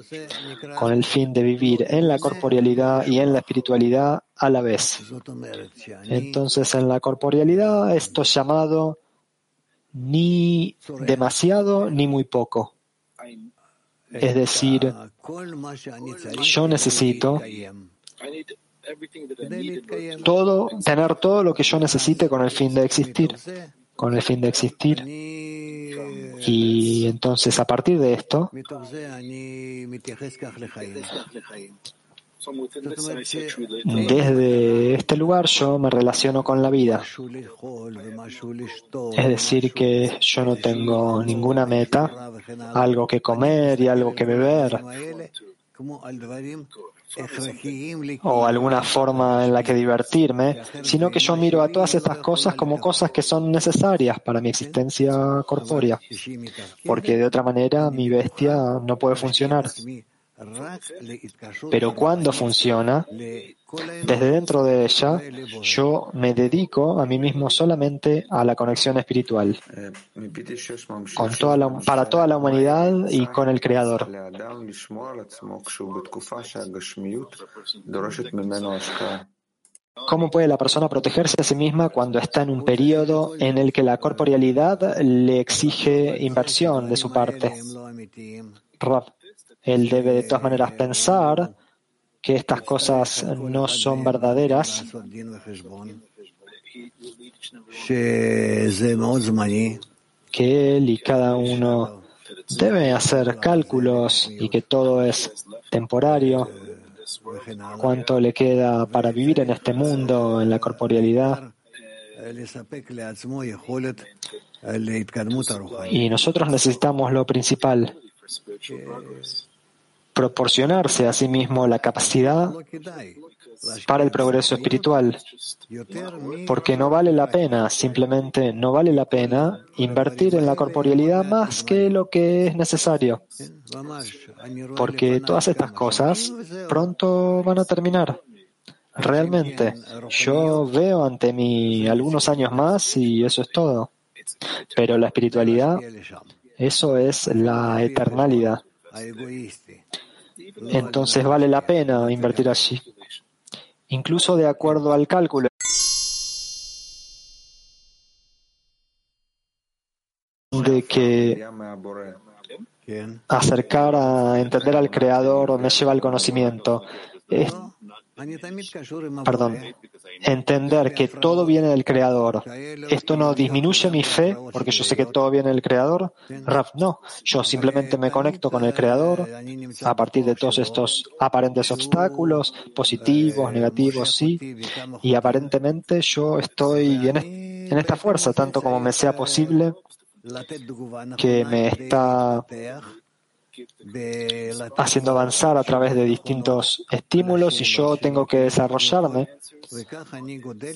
con el fin de vivir en la corporealidad y en la espiritualidad a la vez. Entonces, en la corporealidad esto es llamado ni demasiado ni muy poco. Es decir, yo necesito todo, tener todo lo que yo necesite con el fin de existir, con el fin de existir. Y entonces a partir de esto, desde este lugar yo me relaciono con la vida. Es decir, que yo no tengo ninguna meta, algo que comer y algo que beber o alguna forma en la que divertirme, sino que yo miro a todas estas cosas como cosas que son necesarias para mi existencia corpórea, porque de otra manera mi bestia no puede funcionar. Pero cuando funciona, desde dentro de ella, yo me dedico a mí mismo solamente a la conexión espiritual, con toda para toda la humanidad y con el Creador. ¿Cómo puede la persona protegerse a sí misma cuando está en un periodo en el que la corporealidad le exige inversión de su parte? Él debe de todas maneras pensar que estas cosas no son verdaderas, que él y cada uno debe hacer cálculos y que todo es temporario, cuánto le queda para vivir en este mundo, en la corporealidad. Y nosotros necesitamos lo principal, proporcionarse a sí mismo la capacidad para el progreso espiritual, porque no vale la pena, simplemente no vale la pena invertir en la corporealidad más que lo que es necesario, porque todas estas cosas pronto van a terminar. Realmente, yo veo ante mí algunos años más y eso es todo. Pero la espiritualidad, eso es la eternalidad entonces vale la pena invertir allí, incluso de acuerdo al cálculo. de que acercar a entender al Creador me lleva al conocimiento. Perdón, entender que todo viene del Creador. ¿Esto no disminuye mi fe porque yo sé que todo viene del Creador? Raf, no. Yo simplemente me conecto con el Creador a partir de todos estos aparentes obstáculos, positivos, negativos, sí. Y aparentemente yo estoy en, en esta fuerza, tanto como me sea posible, que me está haciendo avanzar a través de distintos estímulos y yo tengo que desarrollarme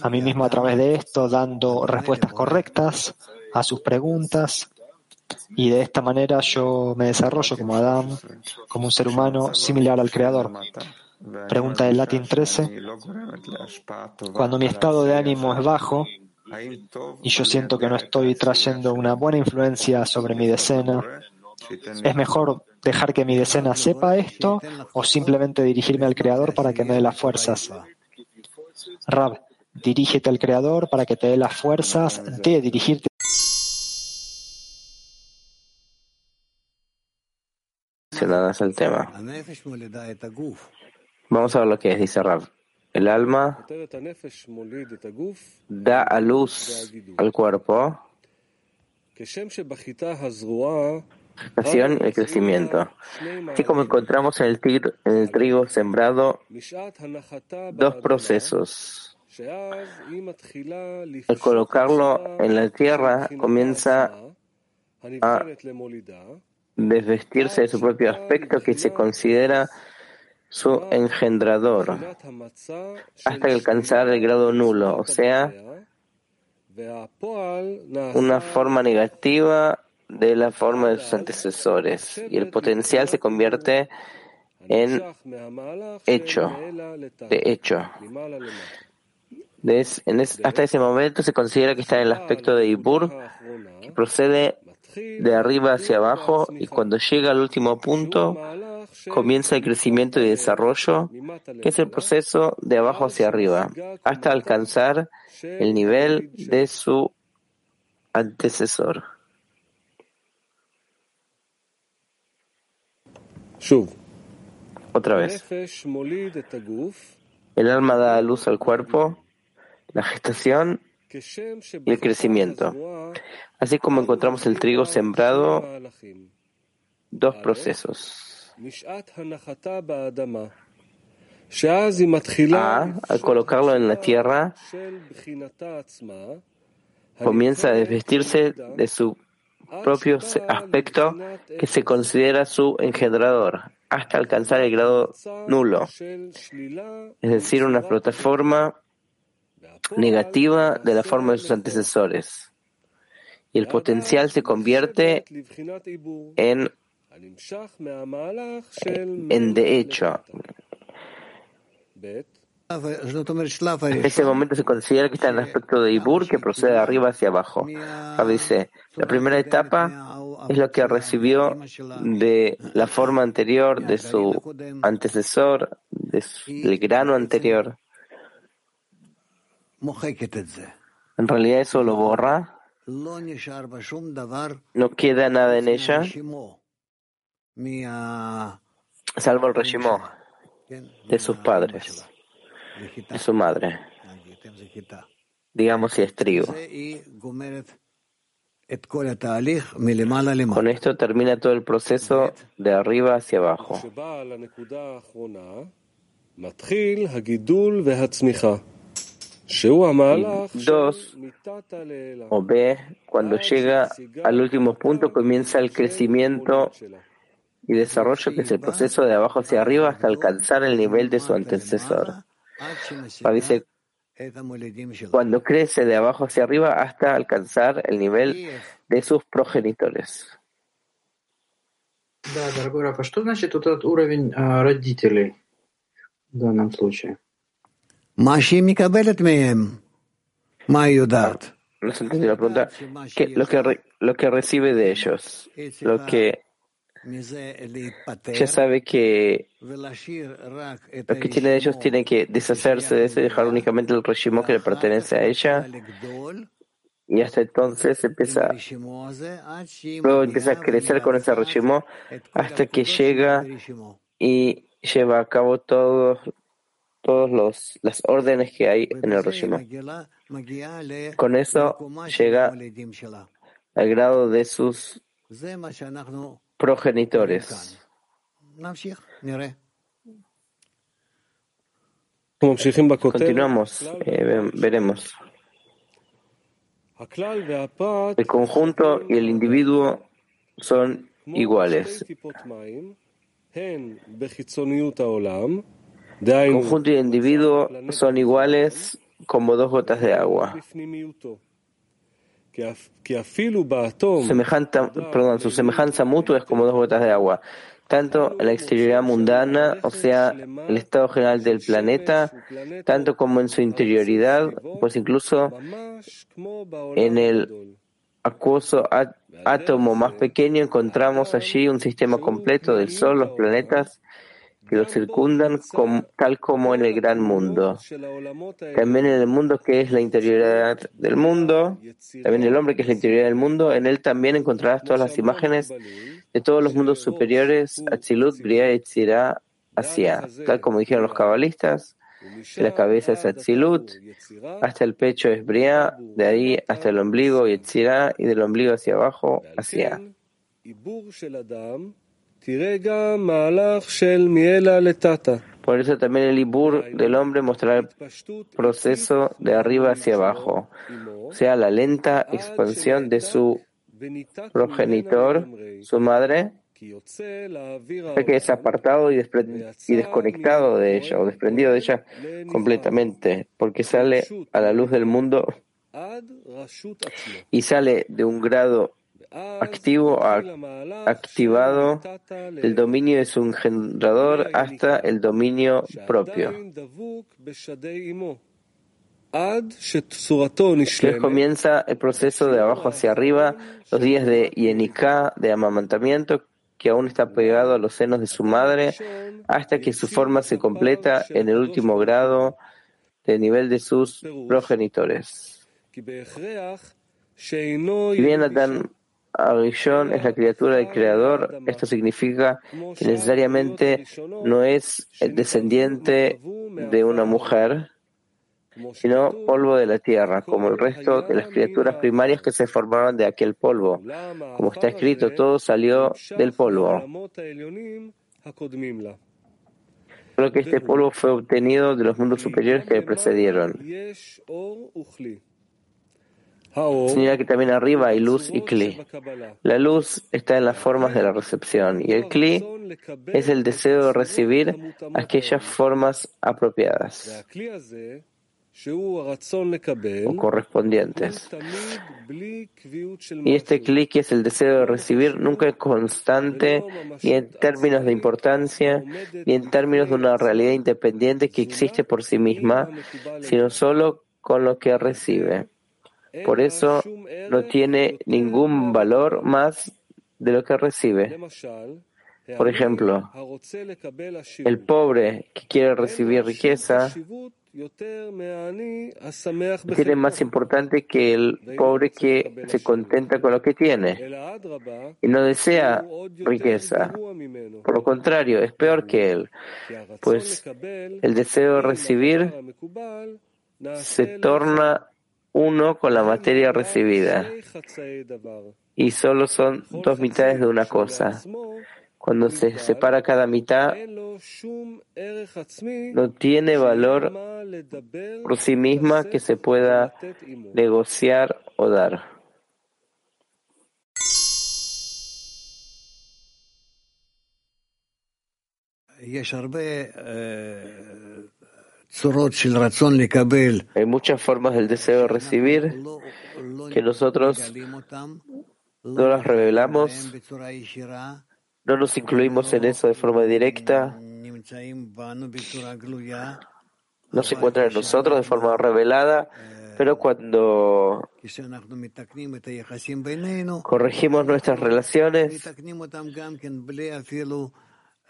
a mí mismo a través de esto, dando respuestas correctas a sus preguntas y de esta manera yo me desarrollo como Adán, como un ser humano similar al Creador. Pregunta del Latin 13. Cuando mi estado de ánimo es bajo y yo siento que no estoy trayendo una buena influencia sobre mi decena, ¿Es mejor dejar que mi decena sepa esto o simplemente dirigirme al Creador para que me dé las fuerzas? Rab, dirígete al Creador para que te dé las fuerzas de dirigirte. al tema. Vamos a ver lo que es, dice Rab. El alma da a luz al cuerpo y el crecimiento. Así como encontramos en el, en el trigo sembrado dos procesos. Al colocarlo en la tierra comienza a desvestirse de su propio aspecto que se considera su engendrador hasta alcanzar el grado nulo, o sea, una forma negativa de la forma de sus antecesores y el potencial se convierte en hecho, de hecho. hasta ese momento se considera que está en el aspecto de Ibur, que procede de arriba hacia abajo y cuando llega al último punto comienza el crecimiento y desarrollo, que es el proceso de abajo hacia arriba, hasta alcanzar el nivel de su antecesor. Otra vez. El alma da a luz al cuerpo, la gestación y el crecimiento. Así como encontramos el trigo sembrado, dos procesos. A, al colocarlo en la tierra, comienza a desvestirse de su propio aspecto que se considera su engendrador, hasta alcanzar el grado nulo, es decir, una plataforma negativa de la forma de sus antecesores. Y el potencial se convierte en, en de hecho. En ese momento se considera que está en el aspecto de Ibur que procede de arriba hacia abajo. dice, la primera etapa es lo que recibió de la forma anterior de su antecesor, del grano anterior. En realidad eso lo borra. No queda nada en ella, salvo el reshimó de sus padres de su madre. Digamos si es trigo. Con esto termina todo el proceso de arriba hacia abajo. Dos, o B, cuando llega al último punto comienza el crecimiento y desarrollo que es el proceso de abajo hacia arriba hasta alcanzar el nivel de su antecesor dice, cuando crece de abajo hacia arriba hasta alcanzar el nivel de sus progenitores. Да, дорогой Рафа, что значит вот этот уровень а, родителей в данном случае? No se entendió la pregunta. ¿Qué, lo, que, lo que recibe de ellos, lo que ya sabe que lo que tiene de ellos tiene que deshacerse de eso y dejar únicamente el Reshimo que le pertenece a ella. Y hasta entonces empieza, luego empieza a crecer con ese Reshimo hasta que llega y lleva a cabo todos todas las órdenes que hay en el régimen. Con eso llega al grado de sus progenitores. Continuamos, eh, veremos. El conjunto y el individuo son iguales. El conjunto y el individuo son iguales como dos gotas de agua. Perdón, su semejanza mutua es como dos gotas de agua tanto en la exterioridad mundana, o sea, el estado general del planeta, tanto como en su interioridad, pues incluso en el acuoso átomo más pequeño encontramos allí un sistema completo del Sol, los planetas que lo circundan tal como en el gran mundo. También en el mundo que es la interioridad del mundo, también el hombre que es la interioridad del mundo, en él también encontrarás todas las imágenes de todos los mundos superiores, Atzilut, Bria, Etzirá, hacia, tal como dijeron los cabalistas, la cabeza es Atzilut, hasta el pecho es Bria, de ahí hasta el ombligo y Etzirá, y del ombligo hacia abajo, hacia. Por eso también el Ibur del hombre mostrará el proceso de arriba hacia abajo, o sea, la lenta expansión de su progenitor, su madre, que es apartado y, y, desconectado de ella o desprendido de ella completamente, porque sale a la luz del mundo y sale de un grado activo a activado el dominio de su engendrador hasta el dominio propio. Después comienza el proceso de abajo hacia arriba, los días de Yenika, de amamantamiento, que aún está pegado a los senos de su madre, hasta que su forma se completa en el último grado de nivel de sus progenitores. Si bien Adán Arishon es la criatura del Creador, esto significa que necesariamente no es el descendiente de una mujer, sino polvo de la tierra, como el resto de las criaturas primarias que se formaron de aquel polvo. Como está escrito, todo salió del polvo. Solo que este polvo fue obtenido de los mundos superiores que le precedieron. Señala que también arriba hay luz y kli. La luz está en las formas de la recepción y el kli es el deseo de recibir aquellas formas apropiadas o correspondientes. Y este clic es el deseo de recibir nunca es constante ni en términos de importancia ni en términos de una realidad independiente que existe por sí misma, sino solo con lo que recibe. Por eso no tiene ningún valor más de lo que recibe. Por ejemplo, el pobre que quiere recibir riqueza tiene más importante que el pobre que se contenta con lo que tiene y no desea riqueza. Por lo contrario, es peor que él, pues el deseo de recibir se torna uno con la materia recibida y solo son dos mitades de una cosa. Cuando se separa cada mitad, no tiene valor por sí misma que se pueda negociar o dar. Hay muchas formas del deseo de recibir que nosotros no las revelamos no nos incluimos en eso de forma directa. No se encuentra en nosotros de forma revelada, pero cuando corregimos nuestras relaciones,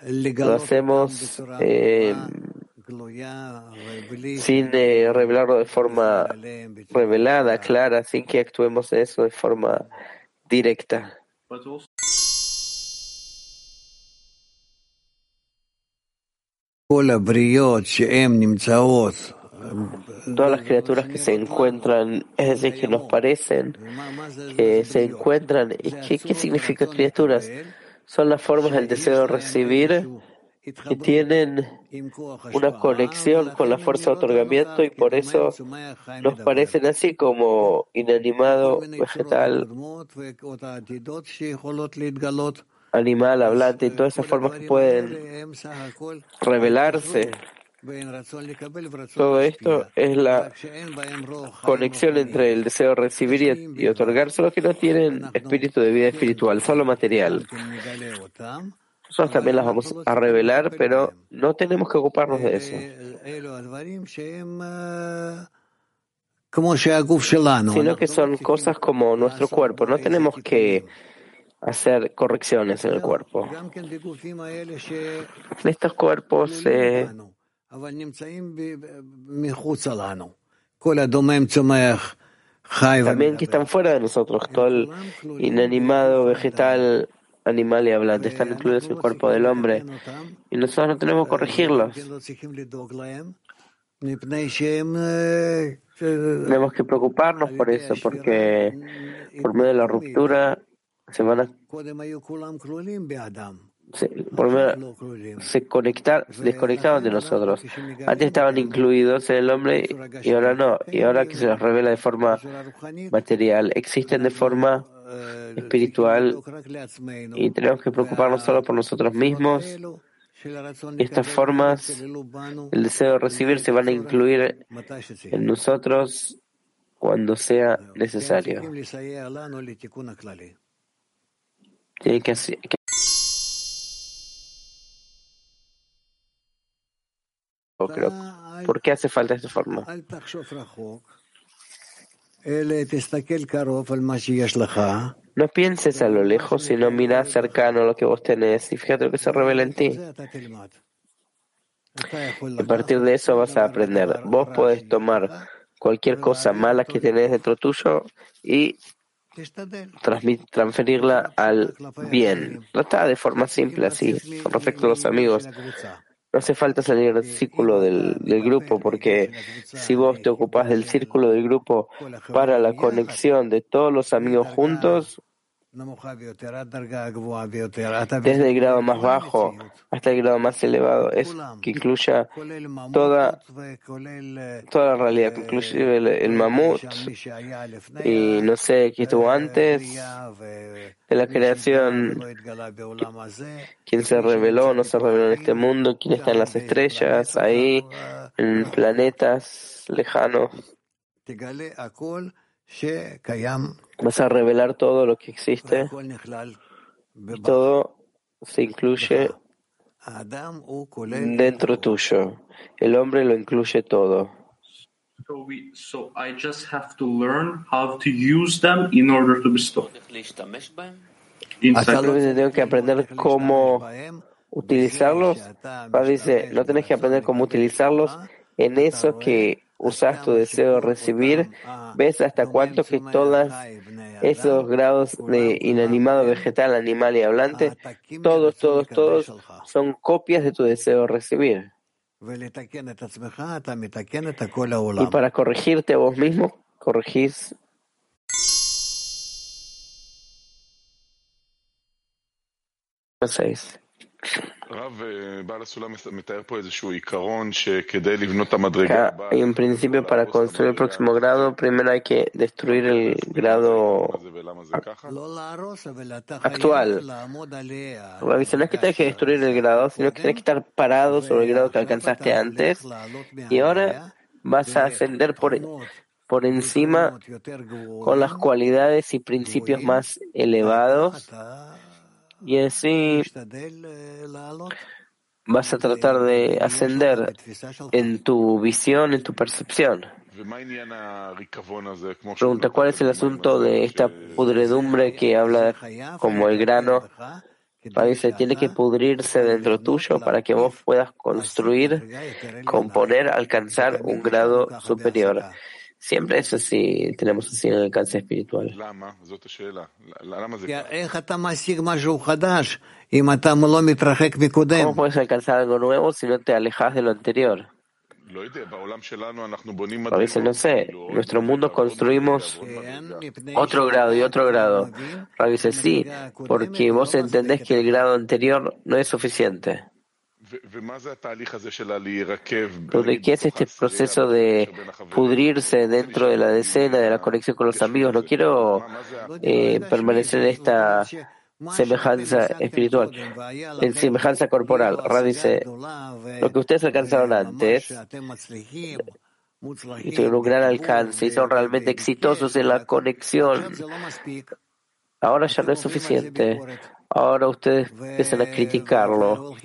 lo hacemos eh, sin eh, revelarlo de forma revelada, clara, sin que actuemos en eso de forma directa. todas las criaturas que se encuentran, es decir, que nos parecen, que se encuentran. ¿Y qué, qué significa criaturas? Son las formas del deseo de recibir que tienen una conexión con la fuerza de otorgamiento y por eso nos parecen así como inanimado, vegetal, animal, hablante y todas esas formas que pueden revelarse. Todo esto es la conexión entre el deseo de recibir y, y otorgar, solo que no tienen espíritu de vida espiritual, solo material. Nosotros también las vamos a revelar, pero no tenemos que ocuparnos de eso. Sino que son cosas como nuestro cuerpo. No tenemos que hacer correcciones en el cuerpo. En estos cuerpos eh, también que están fuera de nosotros, todo el inanimado, vegetal, animal y hablante están incluidos en el cuerpo del hombre. Y nosotros no tenemos que corregirlos. Tenemos que preocuparnos por eso, porque por medio de la ruptura se van a se, por medio, se conectar, desconectaban de nosotros. Antes estaban incluidos en el hombre y ahora no. Y ahora que se los revela de forma material, existen de forma espiritual y tenemos que preocuparnos solo por nosotros mismos. Estas formas, el deseo de recibir, se van a incluir en nosotros cuando sea necesario. Tiene que, ¿Por qué hace falta esta forma? No pienses a lo lejos, sino mira cercano lo que vos tenés y fíjate lo que se revela en ti. A partir de eso vas a aprender. Vos podés tomar cualquier cosa mala que tenés dentro tuyo y transferirla al bien. Trata de forma simple, así, con respecto a los amigos. No hace falta salir del círculo del, del, grupo, porque si vos te ocupás del círculo del grupo para la conexión de todos los amigos juntos, desde el grado más bajo hasta el grado más elevado, es que incluya toda, toda la realidad, inclusive el, el mamut y no sé qué estuvo antes de la creación, quién se reveló no se reveló en este mundo, quién está en las estrellas, ahí, en planetas lejanos. Vas a revelar todo lo que existe. Y todo se incluye dentro tuyo. El hombre lo incluye todo. So I just have to learn how to use them in order to bestow. tengo que aprender cómo utilizarlos. dice, no tenés que aprender cómo utilizarlos en eso que usas tu deseo de recibir, ves hasta cuánto que todos esos grados de inanimado, vegetal, animal y hablante, todos, todos, todos son copias de tu deseo de recibir. Y para corregirte a vos mismo, corregís seis. En principio, para construir el próximo grado, primero hay que destruir el grado actual. no es que tienes que destruir el grado, sino que tienes que estar parado sobre el grado que alcanzaste antes. Y ahora vas a ascender por, por encima con las cualidades y principios más elevados y así vas a tratar de ascender en tu visión, en tu percepción. Pregunta, ¿cuál es el asunto de esta pudredumbre que habla como el grano? Parece, tiene que pudrirse dentro tuyo para que vos puedas construir, componer, alcanzar un grado superior. Siempre eso sí tenemos así el alcance espiritual. ¿Cómo puedes alcanzar algo nuevo si no te alejas de lo anterior? A veces no sé, en nuestro mundo construimos otro grado y otro grado. A veces sí, porque vos entendés que el grado anterior no es suficiente. ¿De qué es este proceso de pudrirse dentro de la decena, de la conexión con los amigos? No quiero eh, permanecer en esta semejanza espiritual, en semejanza corporal. Ra dice, lo que ustedes alcanzaron antes, y tuvieron un gran alcance y son realmente exitosos en la conexión, ahora ya no es suficiente. Ahora ustedes empiezan a criticarlo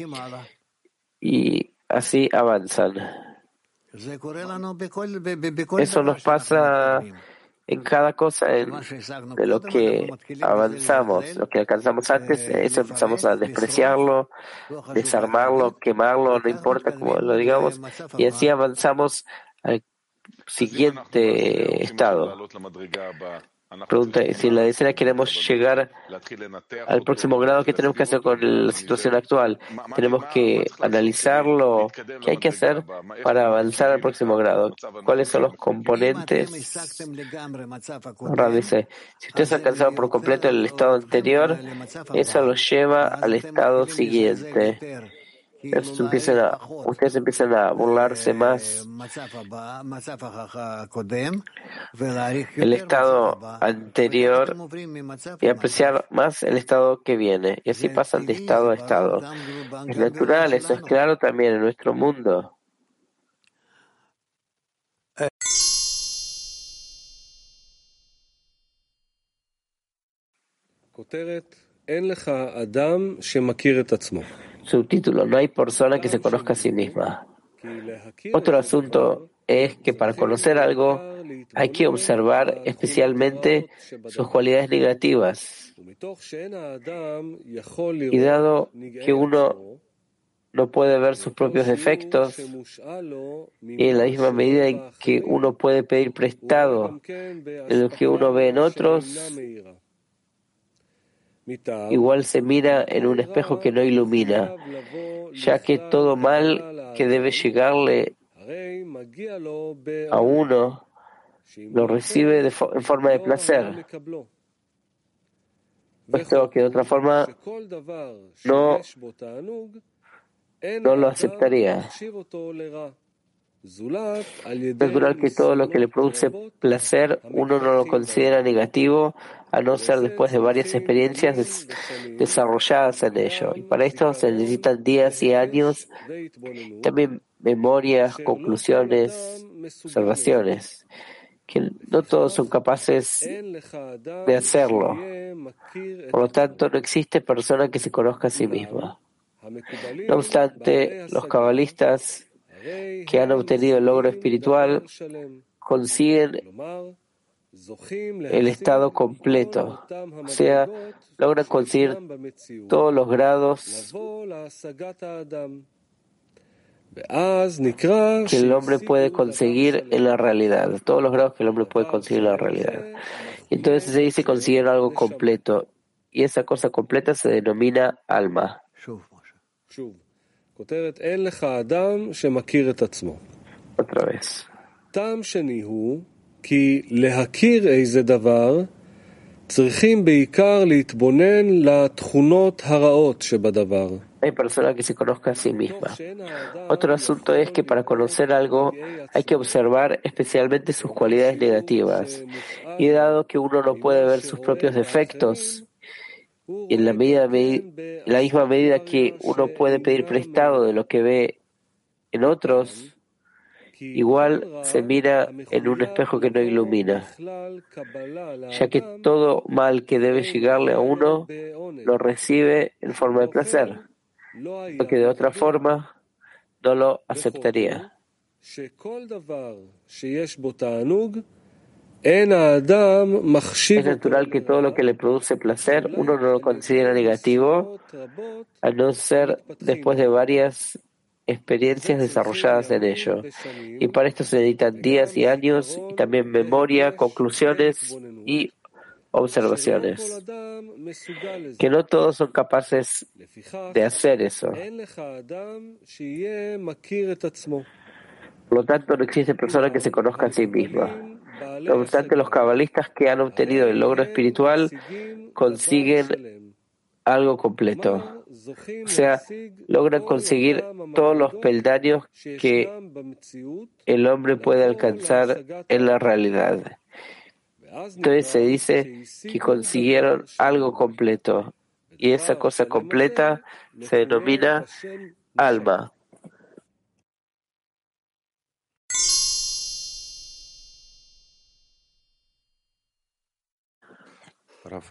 y así avanzan. Eso nos pasa en cada cosa de lo que avanzamos, lo que alcanzamos antes, eso empezamos a despreciarlo, desarmarlo, quemarlo, no importa cómo lo digamos, y así avanzamos al siguiente estado. Pregunta, si en la decena queremos llegar al próximo grado, ¿qué tenemos que hacer con la situación actual? Tenemos que analizarlo, ¿qué hay que hacer para avanzar al próximo grado? ¿Cuáles son los componentes? dice, si ustedes han alcanzado por completo el estado anterior, eso los lleva al estado siguiente empiezan a, ustedes empiezan a burlarse más el estado anterior y apreciar más el estado que viene. Y así pasan de estado a estado. Es natural, eso es claro también en nuestro mundo. Subtítulo, no hay persona que se conozca a sí misma. Otro asunto es que para conocer algo hay que observar especialmente sus cualidades negativas. Y dado que uno no puede ver sus propios defectos, y en la misma medida en que uno puede pedir prestado de lo que uno ve en otros, igual se mira en un espejo que no ilumina, ya que todo mal que debe llegarle a uno lo recibe en forma de placer, puesto que de otra forma no, no lo aceptaría. Es natural que todo lo que le produce placer uno no lo considera negativo, a no ser después de varias experiencias desarrolladas en ello. Y para esto se necesitan días y años, también memorias, conclusiones, observaciones, que no todos son capaces de hacerlo. Por lo tanto, no existe persona que se conozca a sí misma. No obstante, los cabalistas que han obtenido el logro espiritual consiguen el estado completo, o sea, logran conseguir todos los grados que el hombre puede conseguir en la realidad, todos los grados que el hombre puede conseguir en la realidad. Entonces se dice conseguir algo completo, y esa cosa completa se denomina alma. Otra vez. טעם שני הוא כי להכיר איזה דבר צריכים בעיקר להתבונן לתכונות הרעות שבדבר. Hay personas que se conozcan a sí misma. Otro asunto es que para conocer algo hay que observar especialmente sus cualidades negativas. Y dado que uno no puede ver sus propios defectos, y en la, medida, la misma medida que uno puede pedir prestado de lo que ve en otros, igual se mira en un espejo que no ilumina, ya que todo mal que debe llegarle a uno lo recibe en forma de placer, porque de otra forma no lo aceptaría. Es natural que todo lo que le produce placer uno no lo considera negativo, a no ser después de varias experiencias desarrolladas en ello. Y para esto se necesitan días y años, y también memoria, conclusiones y observaciones, que no todos son capaces de hacer eso. Por lo tanto, no existe persona que se conozca a sí misma. No obstante, los cabalistas que han obtenido el logro espiritual consiguen algo completo. O sea, logran conseguir todos los peldaños que el hombre puede alcanzar en la realidad. Entonces se dice que consiguieron algo completo y esa cosa completa se denomina alma.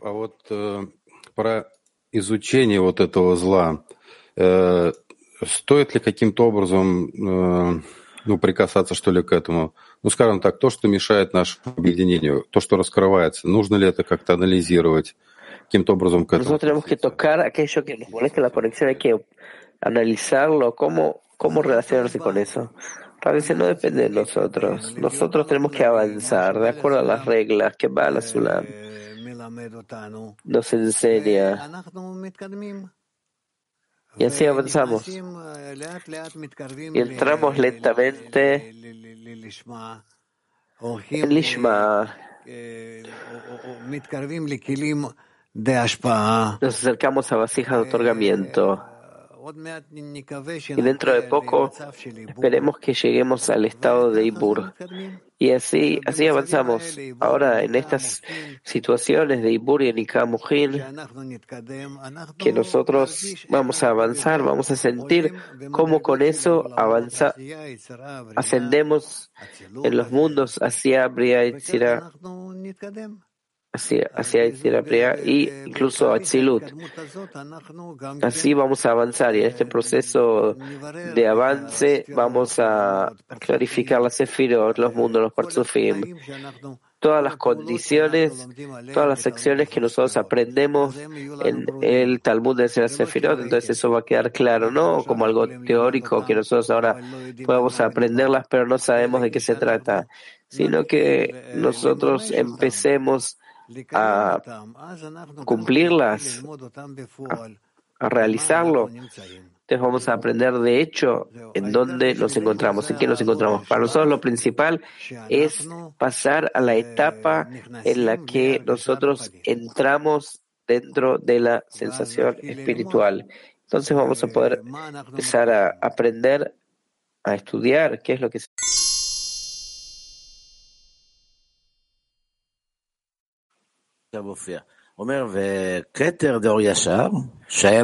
А вот э, про изучение вот этого зла, э, стоит ли каким-то образом э, ну, прикасаться, что ли, к этому? Ну, скажем так, то, что мешает нашему объединению, то, что раскрывается, нужно ли это как-то анализировать? Каким-то образом к этому? Nosotros tenemos que tocar aquello que nos molesta la conexión, hay que analizarlo, cómo, cómo relacionarse con eso. A veces no depende de nosotros. Nosotros tenemos que avanzar de acuerdo a las reglas que va la Sulam nos enseña. Y así avanzamos. Y entramos lentamente en Lishma. Nos acercamos a vasijas de otorgamiento. Y dentro de poco esperemos que lleguemos al estado de Ibur. Y así, así avanzamos. Ahora, en estas situaciones de Ibur y Nikamujin, que nosotros vamos a avanzar, vamos a sentir cómo con eso avanza, ascendemos en los mundos hacia Bria y hacia, hacia y incluso Atzilut. Así vamos a avanzar y en este proceso de avance vamos a clarificar las sefirot, los mundos, los parzufim, todas las condiciones, todas las secciones que nosotros aprendemos en el Talmud de Sefirot, entonces eso va a quedar claro, no como algo teórico que nosotros ahora podamos aprenderlas, pero no sabemos de qué se trata, sino que nosotros empecemos a cumplirlas, a, realizarlo. Entonces vamos a aprender de hecho en dónde nos encontramos, en qué nos encontramos. Para nosotros lo principal es pasar a la etapa en la que nosotros entramos dentro de la sensación espiritual. Entonces vamos a poder empezar a aprender a estudiar qué es lo que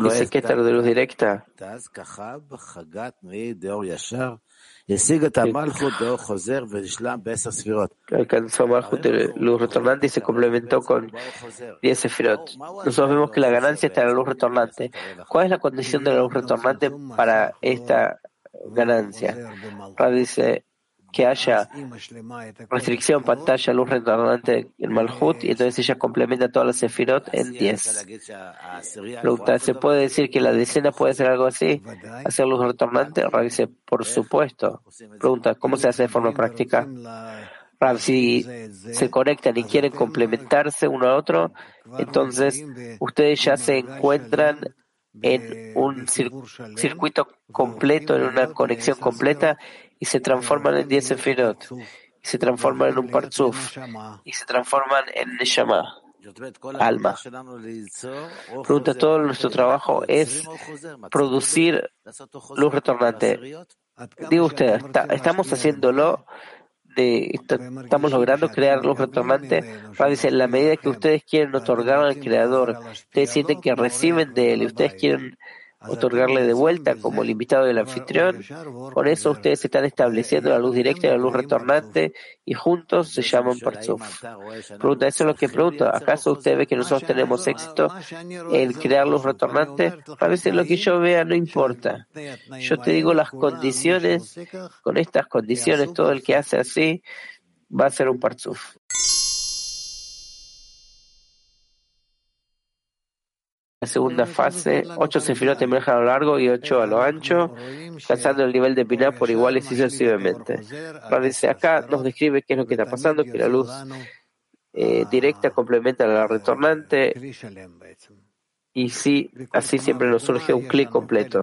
Dice Keter de luz directa. Alcanzó Malchut de luz retornante y se complementó con 10 sefirot. Nosotros vemos que la ganancia está en la luz retornante. ¿Cuál es la condición de la luz retornante para esta ganancia? dice que haya restricción, pantalla, luz retornante en Malhut, y entonces ella complementa todas las sefirot en 10. Pregunta, ¿se puede decir que la decena puede ser algo así? ¿Hacer luz retornante? dice, por supuesto. Pregunta, ¿cómo se hace de forma práctica? si se conectan y quieren complementarse uno a otro, entonces ustedes ya se encuentran en un circuito completo, en una conexión completa, y se transforman en 10 sefirot, y se transforman en un parzuf, y se transforman en neshama, alma. Pregunta, todo nuestro trabajo es producir luz retornante. Digo usted, ¿estamos haciéndolo? De, estamos logrando crear luz retornante. Dice, en la medida que ustedes quieren otorgar al Creador, ustedes sienten que reciben de Él y ustedes quieren otorgarle de vuelta como el invitado del anfitrión. Por eso ustedes están estableciendo la luz directa y la luz retornante y juntos se llaman Parzuf. Pregunta, eso es lo que pregunto. ¿Acaso usted ve que nosotros tenemos éxito en crear luz retornante? A veces lo que yo vea no importa. Yo te digo las condiciones, con estas condiciones todo el que hace así va a ser un Parzuf. La segunda fase, ocho sefirot emergen a lo largo y ocho a lo ancho, alcanzando el nivel de Binah por iguales y sucesivamente. dice acá nos describe qué es lo que está pasando, que la luz eh, directa complementa a la retornante. y sí, así siempre nos surge un clic completo.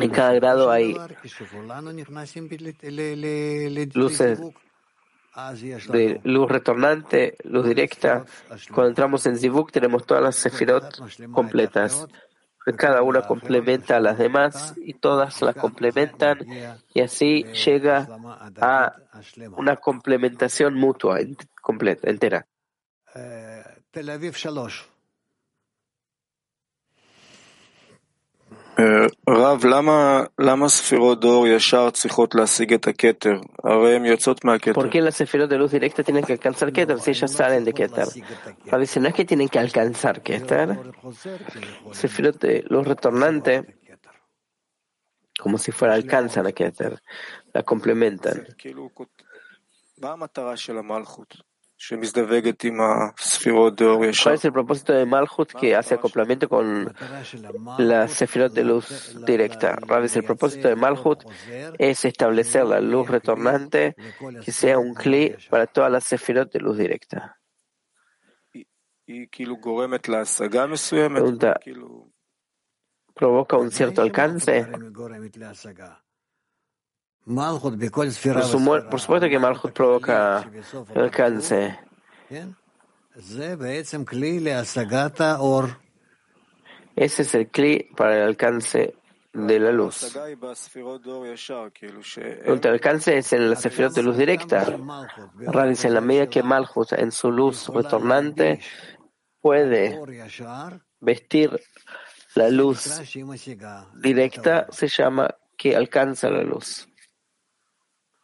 En cada grado hay luces de luz retornante, luz directa. Cuando entramos en Zivuk tenemos todas las sefirot completas. Cada una complementa a las demás y todas las complementan y así llega a una complementación mutua, completa, entera. רב, למה, למה ספירות דור ישר צריכות להשיג את הכתר? הרי הן יוצאות מהכתר. ¿Por qué las sefirot de luz directa tienen que alcanzar Keter si ellas salen de Keter? A veces no es que tienen que alcanzar Keter. Sefirot de luz retornante, como si fuera alcanzan a Keter, la complementan. ¿Cuál es el propósito de Malhut que hace acoplamiento con la Sefirot de luz directa? Rabes, el propósito de Malhut es establecer la luz retornante que sea un cli para todas las Sefirot de luz directa. ¿provoca un cierto alcance? Por, por supuesto que Malchut provoca el alcance. Ese es el cli para el alcance de la luz. El alcance es en la sefirot de luz directa. Dice, en la medida que Malchut en su luz retornante puede vestir la luz directa, se llama que alcanza la luz.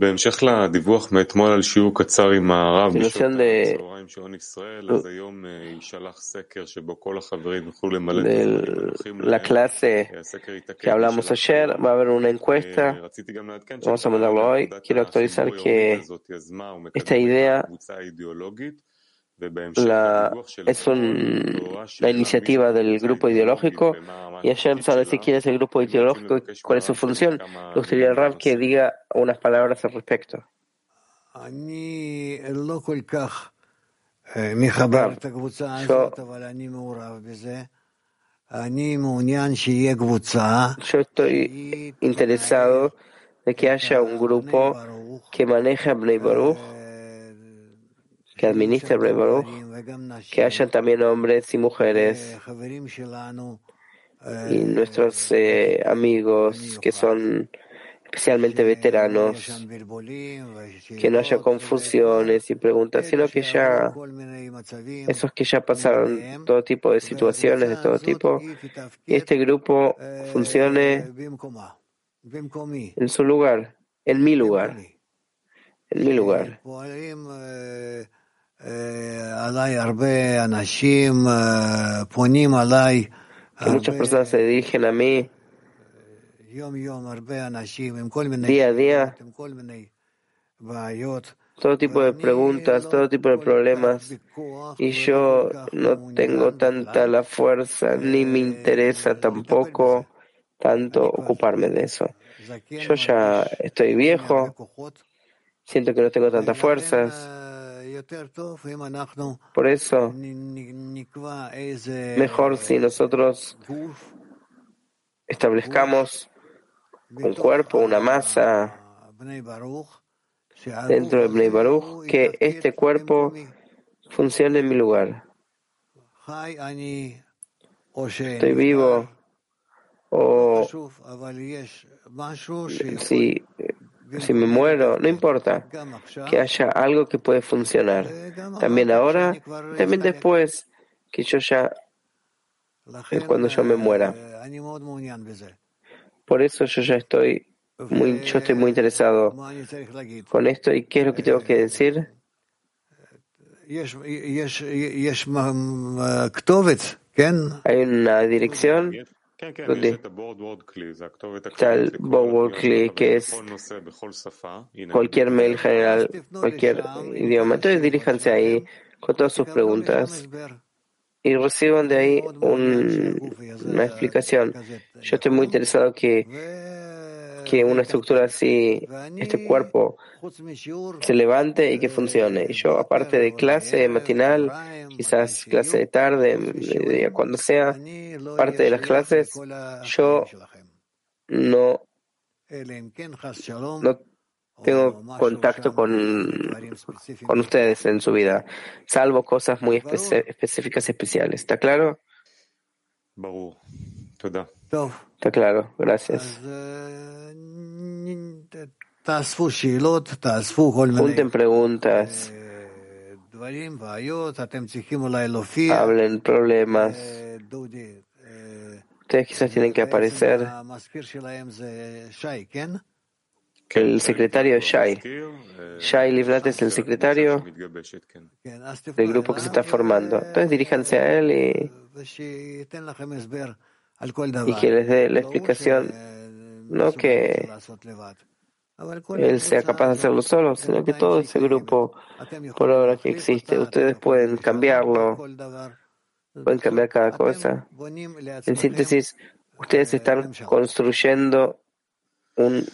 En de la clase que hablamos ayer, va a haber una encuesta, vamos a mandarlo hoy. Quiero actualizar que esta idea la, es un, la iniciativa del grupo ideológico. Y ayer sabe decir quién es el grupo ideológico y cuál es su función. Me gustaría Rab que diga unas palabras al respecto. Rab, yo, estoy interesado de que haya un grupo que maneja Bnei Baruch que administre que haya también hombres y mujeres y nuestros eh, amigos que son especialmente veteranos, que no haya confusiones y preguntas, sino que ya esos que ya pasaron todo tipo de situaciones de todo tipo, y este grupo funcione en su lugar, en mi lugar, en mi lugar. Que muchas personas se dirigen a mí. Día a día, todo tipo de preguntas, todo tipo de problemas, y yo no tengo tanta la fuerza, ni me interesa tampoco tanto ocuparme de eso. Yo ya estoy viejo, siento que no tengo tantas fuerzas. Por eso, mejor si nosotros establezcamos un cuerpo, una masa dentro de Bnei Baruch, que este cuerpo funcione en mi lugar. Estoy vivo. O si si me muero, no importa, que haya algo que puede funcionar. También ahora, también después, que yo ya, cuando yo me muera. Por eso yo ya estoy muy, yo estoy muy interesado con esto. ¿Y qué es lo que tengo que decir? Hay una dirección, donde está el Board que es cualquier mail general, cualquier idioma. Entonces diríjanse ahí con todas sus preguntas. y reciban de ahí un, una explicación. Yo estoy muy interesado que, que una estructura así, este cuerpo, se levante y que funcione. Y yo, aparte de clase matinal, quizás clase de tarde, cuando sea parte de las clases, yo no, no tengo contacto con, con ustedes en su vida, salvo cosas muy específicas especiales. ¿Está claro? Está claro, gracias. Junten preguntas. Hablen problemas. Ustedes quizás tienen que aparecer. El secretario Shai. Shai Livnat es el secretario del grupo que se está formando. Entonces diríjanse a él y, y que les dé la explicación. No que él sea capaz de hacerlo solo, sino que todo ese grupo, por ahora que existe, ustedes pueden cambiarlo, pueden cambiar cada cosa. En síntesis, ustedes están construyendo un